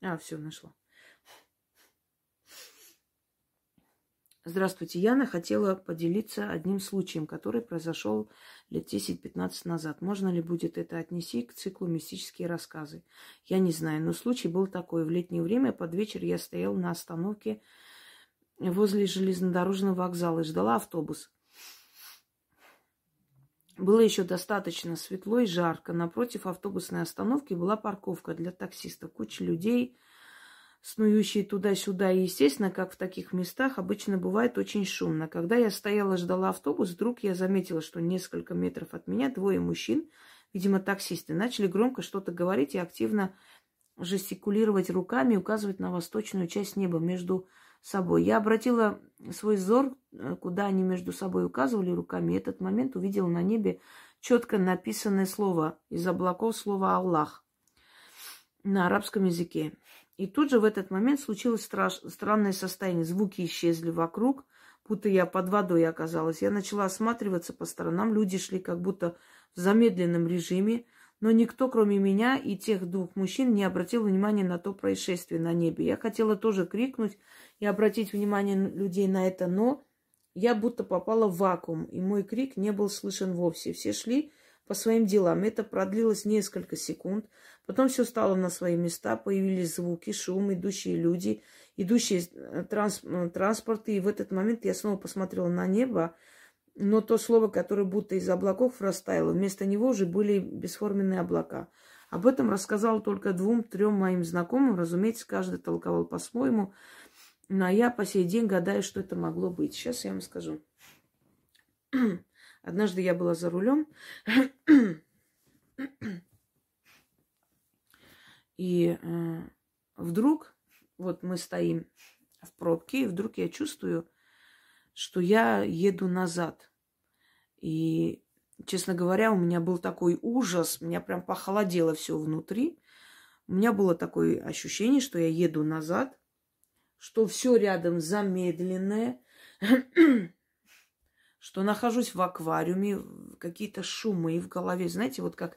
Speaker 1: А, все, нашла. Здравствуйте, Яна. Хотела поделиться одним случаем, который произошел лет 10-15 назад. Можно ли будет это отнести к циклу «Мистические рассказы»? Я не знаю, но случай был такой. В летнее время под вечер я стояла на остановке возле железнодорожного вокзала и ждала автобус. Было еще достаточно светло и жарко. Напротив автобусной остановки была парковка для таксистов. Куча людей, снующие туда-сюда. И, естественно, как в таких местах, обычно бывает очень шумно. Когда я стояла, ждала автобус, вдруг я заметила, что несколько метров от меня двое мужчин, видимо, таксисты, начали громко что-то говорить и активно жестикулировать руками, указывать на восточную часть неба между собой. Я обратила свой взор, э, куда они между собой указывали руками, и этот момент увидела на небе четко написанное слово из облаков, слово «Аллах» на арабском языке. И тут же в этот момент случилось страш... странное состояние. Звуки исчезли вокруг, будто я под водой оказалась. Я начала осматриваться по сторонам. Люди шли как будто в замедленном режиме. Но никто, кроме меня и тех двух мужчин, не обратил внимания на то происшествие на небе. Я хотела тоже крикнуть и обратить внимание людей на это, но я будто попала в вакуум, и мой крик не был слышен вовсе. Все шли по своим делам. Это продлилось несколько секунд. Потом все стало на свои места, появились звуки, шум, идущие люди, идущие э, транс, э, транспорты. И в этот момент я снова посмотрела на небо, но то слово, которое будто из облаков растаяло, вместо него уже были бесформенные облака. Об этом рассказал только двум-трем моим знакомым. Разумеется, каждый толковал по-своему. Но я по сей день гадаю, что это могло быть. Сейчас я вам скажу. Однажды я была за рулем. И э, вдруг, вот мы стоим в пробке, и вдруг я чувствую, что я еду назад. И, честно говоря, у меня был такой ужас, меня прям похолодело все внутри. У меня было такое ощущение, что я еду назад, что все рядом замедленное, что нахожусь в аквариуме, какие-то шумы в голове, знаете, вот как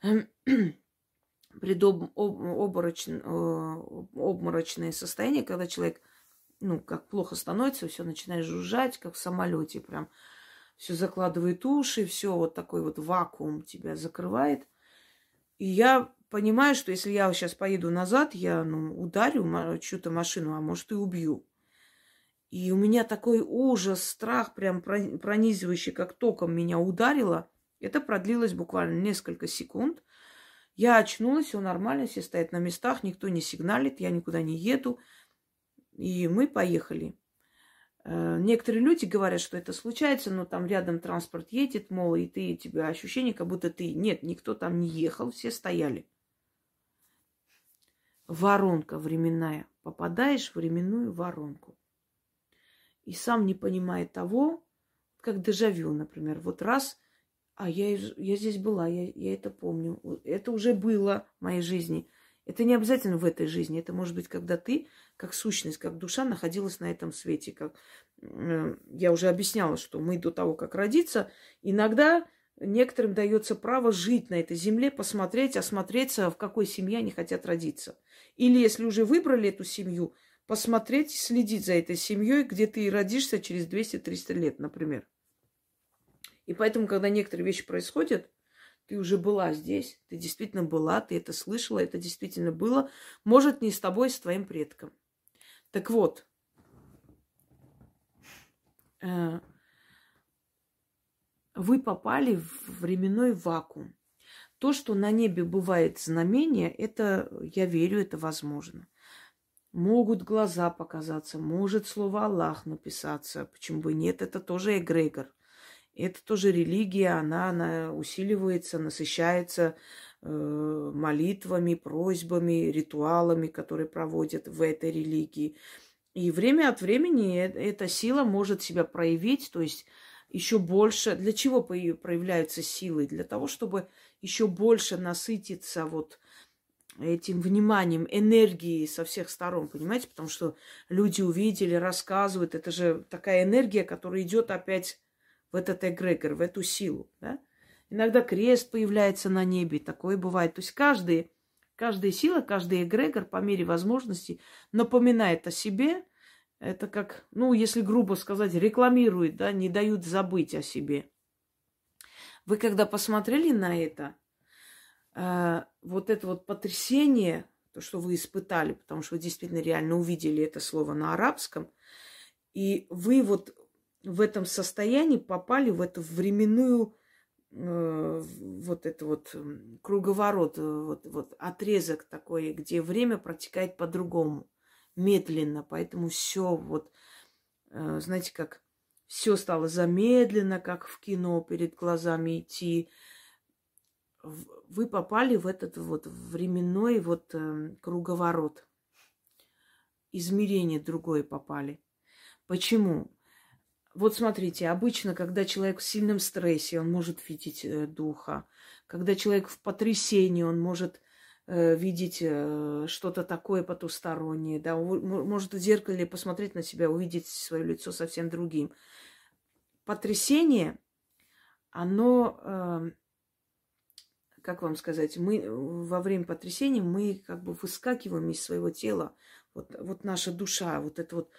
Speaker 1: предобморочное э, состояние, когда человек ну, как плохо становится, все начинает жужжать, как в самолете, прям все закладывает уши, все вот такой вот вакуум тебя закрывает. И я понимаю, что если я сейчас поеду назад, я ну, ударю чью-то машину, а может и убью. И у меня такой ужас, страх прям пронизывающий, как током меня ударило. Это продлилось буквально несколько секунд. Я очнулась, все нормально, все стоят на местах, никто не сигналит, я никуда не еду. И мы поехали. Э, некоторые люди говорят, что это случается, но там рядом транспорт едет, мол, и ты, у тебя ощущение, как будто ты... Нет, никто там не ехал, все стояли. Воронка временная. Попадаешь в временную воронку. И сам не понимая того, как дежавю, например. Вот раз, а я, я здесь была, я, я это помню. Это уже было в моей жизни – это не обязательно в этой жизни. Это может быть, когда ты, как сущность, как душа, находилась на этом свете. Как э, я уже объясняла, что мы до того, как родиться, иногда некоторым дается право жить на этой земле, посмотреть, осмотреться, в какой семье они хотят родиться. Или если уже выбрали эту семью, посмотреть, следить за этой семьей, где ты родишься через 200-300 лет, например. И поэтому, когда некоторые вещи происходят, ты уже была здесь, ты действительно была, ты это слышала, это действительно было. Может, не с тобой, а с твоим предком. Так вот, э, вы попали в временной вакуум. То, что на небе бывает знамение, это, я верю, это возможно. Могут глаза показаться, может слово Аллах написаться. Почему бы нет? Это тоже эгрегор. Это тоже религия, она, она усиливается, насыщается э, молитвами, просьбами, ритуалами, которые проводят в этой религии. И время от времени э, эта сила может себя проявить, то есть еще больше. Для чего проявляются силы? Для того, чтобы еще больше насытиться вот этим вниманием, энергией со всех сторон, понимаете? Потому что люди увидели, рассказывают. Это же такая энергия, которая идет опять в этот эгрегор, в эту силу, да? Иногда крест появляется на небе, такое бывает. То есть каждый, каждая сила, каждый эгрегор по мере возможности напоминает о себе. Это как, ну, если грубо сказать, рекламирует, да, не дают забыть о себе. Вы когда посмотрели на это, э, вот это вот потрясение, то, что вы испытали, потому что вы действительно реально увидели это слово на арабском, и вы вот в этом состоянии попали в эту временную э, вот это вот круговорот, э, вот, вот отрезок такой, где время протекает по-другому, медленно, поэтому все вот, э, знаете, как все стало замедленно, как в кино перед глазами идти. Вы попали в этот вот временной вот э, круговорот. Измерение другое попали. Почему? Вот смотрите, обычно, когда человек в сильном стрессе, он может видеть э, духа. Когда человек в потрясении, он может видеть э, что-то такое потустороннее, да, может в зеркале посмотреть на себя, увидеть свое лицо совсем другим потрясение, оно, э, как вам сказать, мы во время потрясения мы как бы выскакиваем из своего тела. Вот, вот наша душа, вот это вот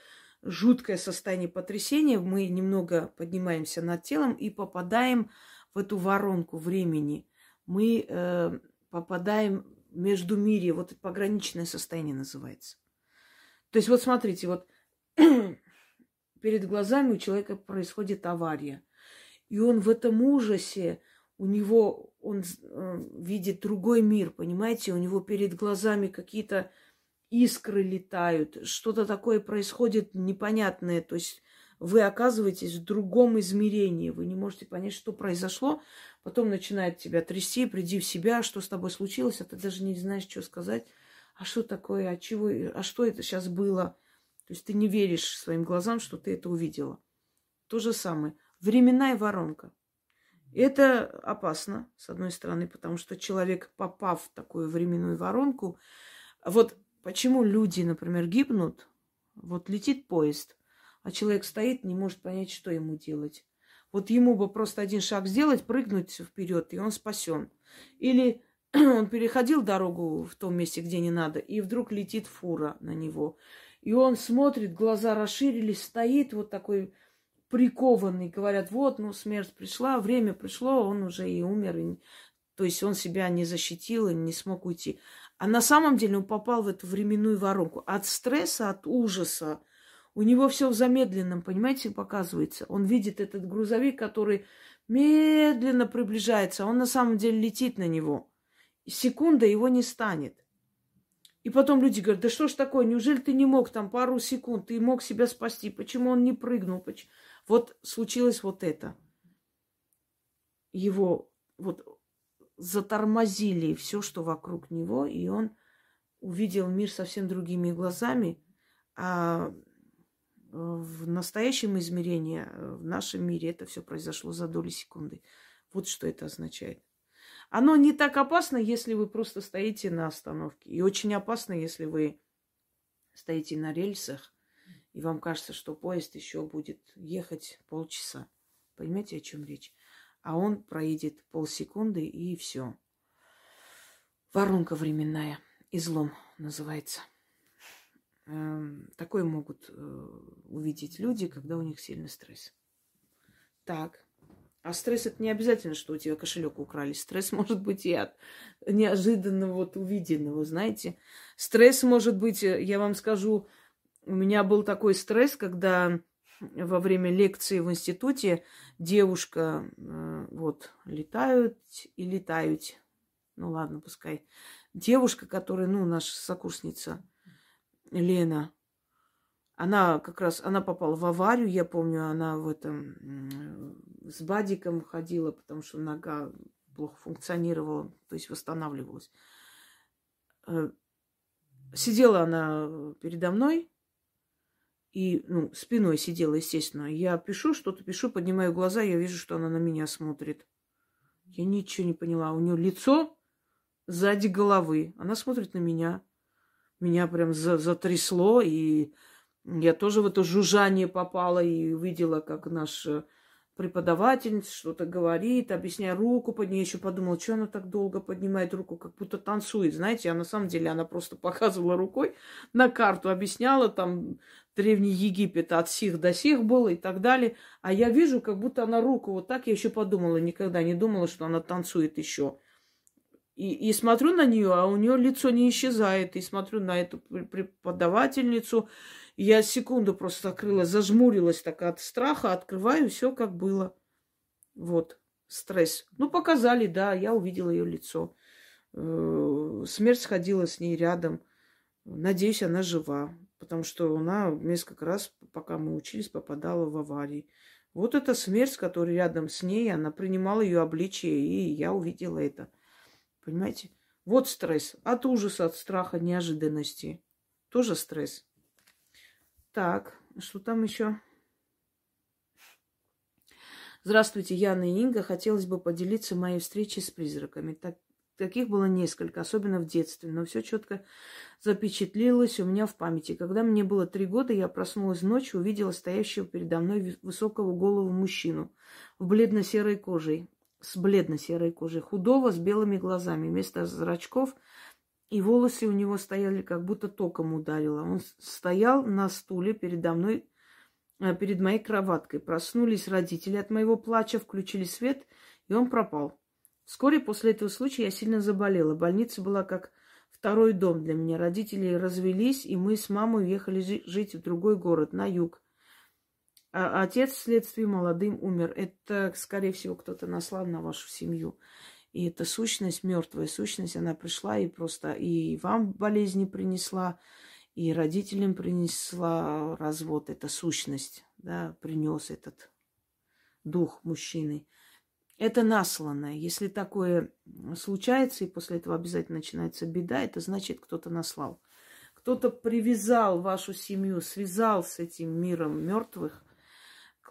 Speaker 1: жуткое состояние потрясения, мы немного поднимаемся над телом и попадаем в эту воронку времени. Мы э, попадаем между мире, вот пограничное состояние называется. То есть вот смотрите, вот перед глазами у человека происходит авария. И он в этом ужасе, у него, он э, видит другой мир, понимаете, у него перед глазами какие-то искры летают, что-то такое происходит непонятное, то есть вы оказываетесь в другом измерении, вы не можете понять, что произошло, потом начинает тебя трясти, приди в себя, что с тобой случилось, а ты даже не знаешь, что сказать, а что такое, а чего, а что это сейчас было, то есть ты не веришь своим глазам, что ты это увидела. То же самое. Временная воронка. Это опасно, с одной стороны, потому что человек, попав в такую временную воронку, вот почему люди, например, гибнут, вот летит поезд, а человек стоит, не может понять, что ему делать. Вот ему бы просто один шаг сделать, прыгнуть вперед, и он спасен. Или он переходил дорогу в том месте, где не надо, и вдруг летит фура на него. И он смотрит, глаза расширились, стоит вот такой прикованный. Говорят, вот, ну, смерть пришла, время пришло, он уже и умер. И... То есть он себя не защитил и не смог уйти. А на самом деле он попал в эту временную воронку. От стресса, от ужаса. У него все в замедленном, понимаете, показывается. Он видит этот грузовик, который медленно приближается. Он на самом деле летит на него. Секунда его не станет. И потом люди говорят, да что ж такое, неужели ты не мог там пару секунд, ты мог себя спасти, почему он не прыгнул? Почему? Вот случилось вот это. Его вот затормозили все, что вокруг него, и он увидел мир совсем другими глазами, а в настоящем измерении, в нашем мире это все произошло за доли секунды. Вот что это означает. Оно не так опасно, если вы просто стоите на остановке. И очень опасно, если вы стоите на рельсах, и вам кажется, что поезд еще будет ехать полчаса. Понимаете, о чем речь? А он проедет полсекунды и все. Воронка временная. Излом называется. Эм, такое могут э, увидеть люди, когда у них сильный стресс. Так, а стресс это не обязательно, что у тебя кошелек украли. Стресс может быть и от неожиданного вот увиденного, знаете. Стресс может быть, э, я вам скажу, у меня был такой стресс, когда во время лекции в институте девушка, э, вот, летают и летают. Ну ладно, пускай. Девушка, которая, ну, наша сокурсница Лена, она как раз, она попала в аварию, я помню, она в этом с бадиком ходила, потому что нога плохо функционировала, то есть восстанавливалась. Э, сидела она передо мной, и, ну, спиной сидела, естественно. Я пишу, что-то пишу, поднимаю глаза, я вижу, что она на меня смотрит. Я ничего не поняла. У нее лицо сзади головы. Она смотрит на меня. Меня прям затрясло, и я тоже в это жужжание попала и видела, как наш э, преподаватель что-то говорит, объясняя руку под ней. Еще подумала, что она так долго поднимает руку, как будто танцует. Знаете, а на самом деле она просто показывала рукой на карту, объясняла там Древний Египет от сих до сих был и так далее. А я вижу, как будто она руку вот так. Я еще подумала, никогда не думала, что она танцует еще. И, и смотрю на нее, а у нее лицо не исчезает. И смотрю на эту преподавательницу. Я секунду просто закрыла, зажмурилась так от страха, открываю, все как было. Вот, стресс. Ну, показали, да, я увидела ее лицо. Э, смерть сходила с ней рядом. Надеюсь, она жива, потому что она несколько раз, пока мы учились, попадала в аварии. Вот эта смерть, которая рядом с ней, она принимала ее обличие, и я увидела это. Понимаете? Вот стресс. От ужаса, от страха, неожиданности. Тоже стресс. Так, что там еще? Здравствуйте, Яна и Инга. Хотелось бы поделиться моей встречей с призраками. Так, таких было несколько, особенно в детстве, но все четко запечатлелось у меня в памяти. Когда мне было три года, я проснулась ночью, увидела стоящего передо мной высокого голову мужчину в бледно-серой кожей с бледно-серой кожей, худого, с белыми глазами. Вместо зрачков и волосы у него стояли, как будто током ударило. Он стоял на стуле передо мной, э, перед моей кроваткой. Проснулись родители от моего плача, включили свет, и он пропал. Вскоре после этого случая я сильно заболела. Больница была как второй дом для меня. Родители развелись, и мы с мамой уехали жить в другой город, на юг. А отец вследствие молодым умер. Это, скорее всего, кто-то наслал на вашу семью. И эта сущность, мертвая сущность, она пришла и просто и вам болезни принесла, и родителям принесла развод. Это сущность, да, принес этот дух мужчины. Это насланное. Если такое случается, и после этого обязательно начинается беда, это значит, кто-то наслал. Кто-то привязал вашу семью, связал с этим миром мертвых –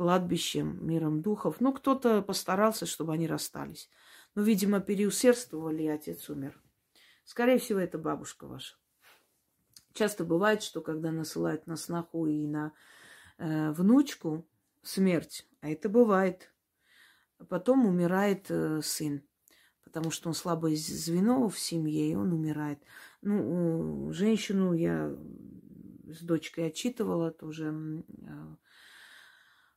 Speaker 1: кладбищем, миром духов. Ну, кто-то постарался, чтобы они расстались. Но, видимо, переусердствовали, и отец умер. Скорее всего, это бабушка ваша. Часто бывает, что когда насылают на сноху и на э, внучку смерть, а это бывает, потом умирает э, сын, потому что он слабое звено в семье, и он умирает. Ну, женщину я с дочкой отчитывала тоже. Э,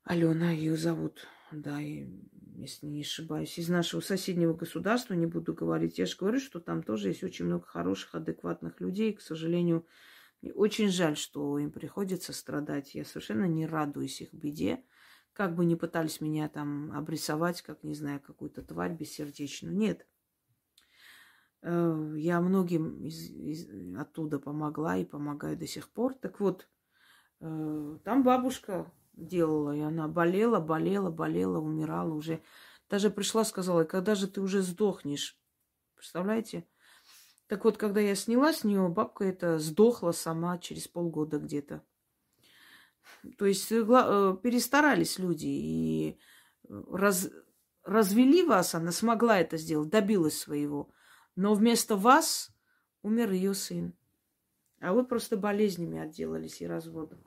Speaker 1: Алена ее зовут, да, и, если не ошибаюсь, из нашего соседнего государства, не буду говорить. Я же говорю, что там тоже есть очень много хороших, адекватных людей. К сожалению, мне очень жаль, что им приходится страдать. Я совершенно не радуюсь их беде. Как бы ни пытались меня там обрисовать, как, не знаю, какую-то тварь бессердечную. Нет. Э, я многим из, из, оттуда помогла и помогаю до сих пор. Так вот, э, там бабушка делала. И она болела, болела, болела, умирала уже. Даже пришла, сказала, когда же ты уже сдохнешь? Представляете? Так вот, когда я сняла с нее, бабка эта сдохла сама через полгода где-то. То есть э, э, перестарались люди и раз, развели вас, она смогла это сделать, добилась своего. Но вместо вас умер ее сын. А вы просто болезнями отделались и разводом.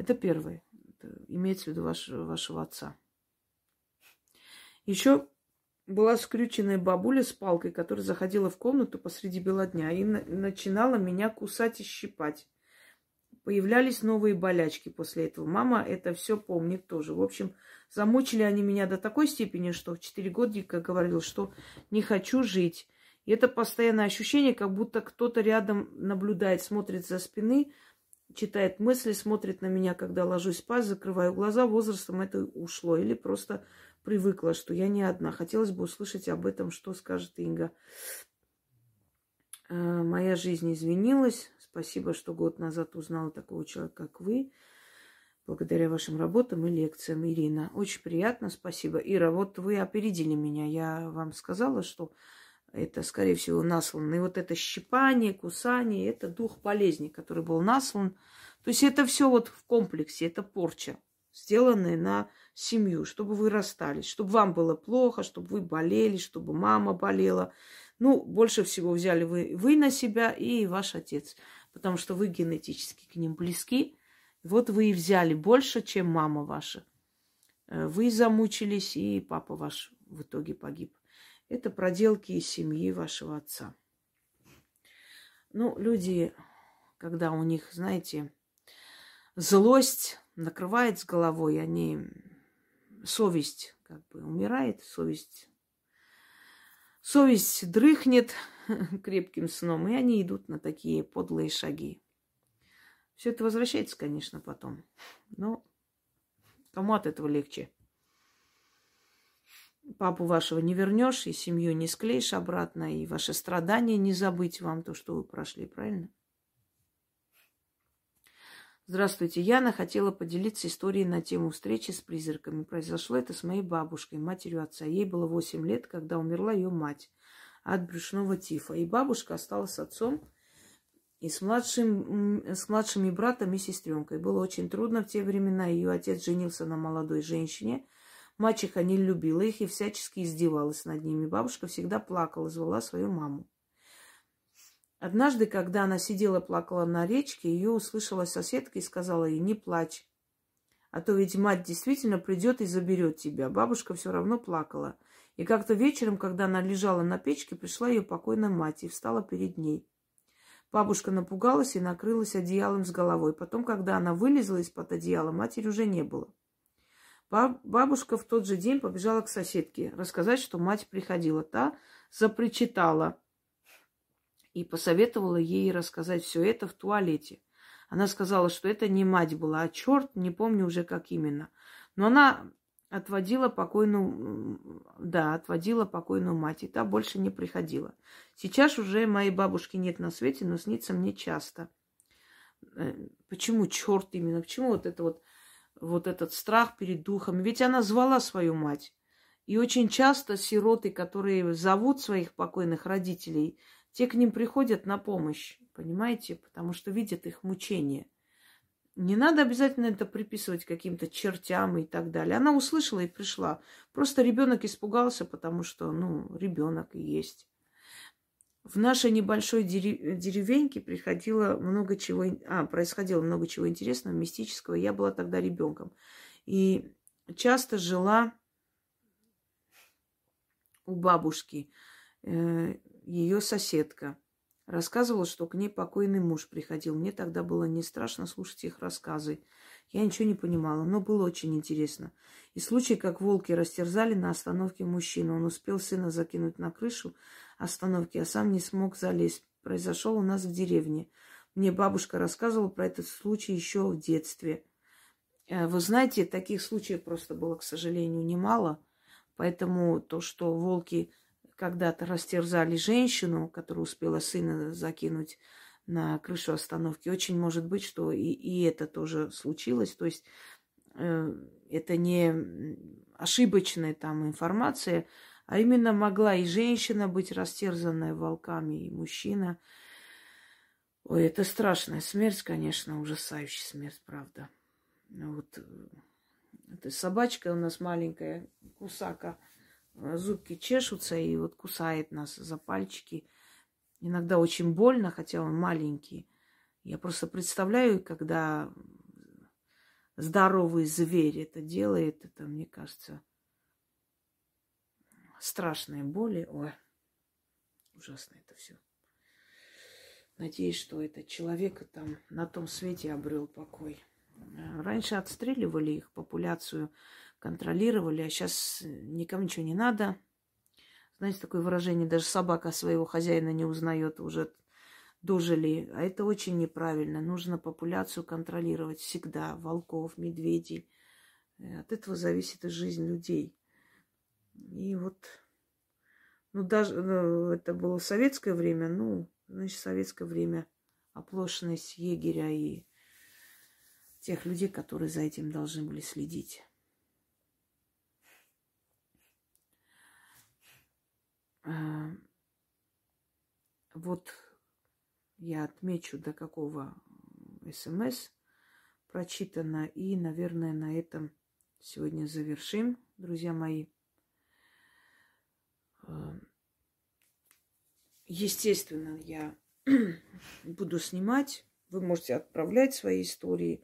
Speaker 1: Это первое. Это имеется в виду ваш, вашего отца. Еще была скрюченная бабуля с палкой, которая заходила в комнату посреди бела дня и на- начинала меня кусать и щипать. Появлялись новые болячки после этого. Мама это все помнит тоже. В общем, замучили они меня до такой степени, что в 4 годика говорил, что не хочу жить. И это постоянное ощущение, как будто кто-то рядом наблюдает, смотрит за спины, читает мысли, смотрит на меня, когда ложусь спать, закрываю глаза, возрастом это ушло. Или просто привыкла, что я не одна. Хотелось бы услышать об этом, что скажет Инга. Э, моя жизнь изменилась. Спасибо, что год назад узнала такого человека, как вы. Благодаря вашим работам и лекциям, Ирина. Очень приятно, спасибо. Ира, вот вы опередили меня. Я вам сказала, что это, скорее всего, наслан. И вот это щипание, кусание, это дух болезни, который был наслан. То есть это все вот в комплексе, это порча, сделанная на семью, чтобы вы расстались, чтобы вам было плохо, чтобы вы болели, чтобы мама болела. Ну, больше всего взяли вы, вы на себя и ваш отец, потому что вы генетически к ним близки. Вот вы и взяли больше, чем мама ваша. Э, вы замучились, и папа ваш в итоге погиб. Это проделки из семьи вашего отца. Ну, люди, когда у них, знаете, злость накрывает с головой, они совесть как бы умирает, совесть совесть дрыхнет крепким сном, и они идут на такие подлые шаги. Все это возвращается, конечно, потом. Но кому от этого легче? Папу вашего не вернешь, и семью не склеишь обратно, и ваше страдание не забыть вам то, что вы прошли, правильно? Здравствуйте, Яна хотела поделиться историей на тему встречи с призраками. Произошло это с моей бабушкой, матерью отца. Ей было 8 лет, когда умерла ее мать от брюшного тифа. И бабушка осталась с отцом и с, младшим, с младшими братом и сестренкой. Было очень трудно в те времена. Ее отец женился на молодой женщине – Мачеха не любила их и всячески издевалась над ними. Бабушка всегда плакала, звала свою маму. Однажды, когда она сидела, плакала на речке, ее услышала соседка и сказала ей, не плачь, а то ведь мать действительно придет и заберет тебя. Бабушка все равно плакала. И как-то вечером, когда она лежала на печке, пришла ее покойная мать и встала перед ней. Бабушка напугалась и накрылась одеялом с головой. Потом, когда она вылезла из-под одеяла, матери уже не было. Бабушка в тот же день побежала к соседке рассказать, что мать приходила. Та запричитала и посоветовала ей рассказать все это в туалете. Она сказала, что это не мать была, а черт, не помню уже как именно. Но она отводила покойную, да, отводила покойную мать, и та больше не приходила. Сейчас уже моей бабушки нет на свете, но снится мне часто. Э, почему черт именно? Почему вот это вот вот этот страх перед духом. Ведь она звала свою мать. И очень часто сироты, которые зовут своих покойных родителей, те к ним приходят на помощь, понимаете, потому что видят их мучения. Не надо обязательно это приписывать каким-то чертям и так далее. Она услышала и пришла. Просто ребенок испугался, потому что, ну, ребенок и есть. В нашей небольшой деревеньке приходило много чего, а, происходило много чего интересного, мистического. Я была тогда ребенком. И часто жила у бабушки э, ее соседка. Рассказывала, что к ней покойный муж приходил. Мне тогда было не страшно слушать их рассказы. Я ничего не понимала, но было очень интересно. И случай, как волки растерзали на остановке мужчину. Он успел сына закинуть на крышу остановки, а сам не смог залезть. Произошел у нас в деревне. Мне бабушка рассказывала про этот случай еще в детстве. Э, вы знаете, таких случаев просто было, к сожалению, немало. Поэтому то, что волки когда-то растерзали женщину, которая успела сына закинуть на крышу остановки. Очень может быть, что и, и это тоже случилось. То есть э, это не ошибочная там информация, а именно могла и женщина быть растерзанная волками, и мужчина. Ой, это страшная смерть, конечно, ужасающая смерть, правда. Вот э, эта собачка у нас маленькая, кусака, зубки чешутся и вот кусает нас за пальчики – Иногда очень больно, хотя он маленький. Я просто представляю, когда здоровый зверь это делает, это, мне кажется, страшные боли. Ой, ужасно это все. Надеюсь, что этот человек там на том свете обрел покой. Раньше отстреливали их, популяцию контролировали, а сейчас никому ничего не надо. Знаете, такое выражение, даже собака своего хозяина не узнает, уже дожили. А это очень неправильно. Нужно популяцию контролировать всегда. Волков, медведей. Э, от этого зависит и жизнь людей. И вот, ну даже ну, это было советское время, ну, значит, советское время оплошенность егеря и тех людей, которые за этим должны были следить. А, вот я отмечу, до какого смс прочитано. И, наверное, на этом сегодня завершим, друзья мои. Естественно, я буду снимать. Вы можете отправлять свои истории.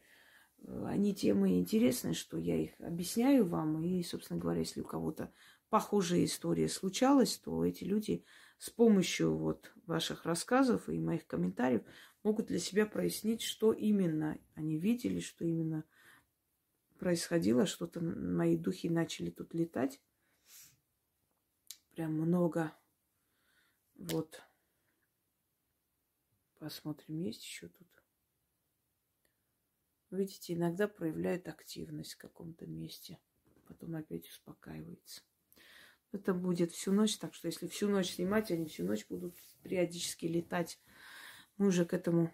Speaker 1: Они темы интересные, что я их объясняю вам. И, собственно говоря, если у кого-то похожая история случалась, то эти люди с помощью вот ваших рассказов и моих комментариев могут для себя прояснить, что именно они видели, что именно происходило, что-то мои духи начали тут летать. Прям много. Вот. Посмотрим, есть еще тут. Видите, иногда проявляет активность в каком-то месте. Потом опять успокаивается. Это будет всю ночь, так что если всю ночь снимать, они всю ночь будут периодически летать. Мы уже к этому,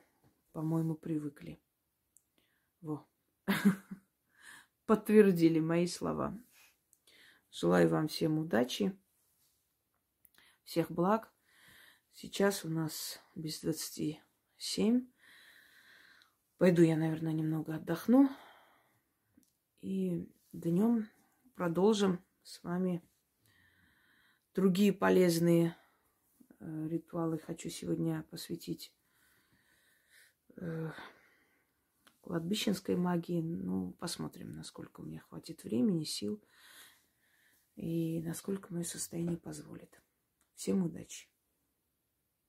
Speaker 1: по-моему, привыкли. Во. Подтвердили мои слова. Желаю вам всем удачи, всех благ. Сейчас у нас без 27. Пойду я, наверное, немного отдохну. И днем продолжим с вами другие полезные э, ритуалы хочу сегодня посвятить э, кладбищенской магии. Ну, посмотрим, насколько у меня хватит времени, сил и насколько мое состояние позволит. Всем удачи!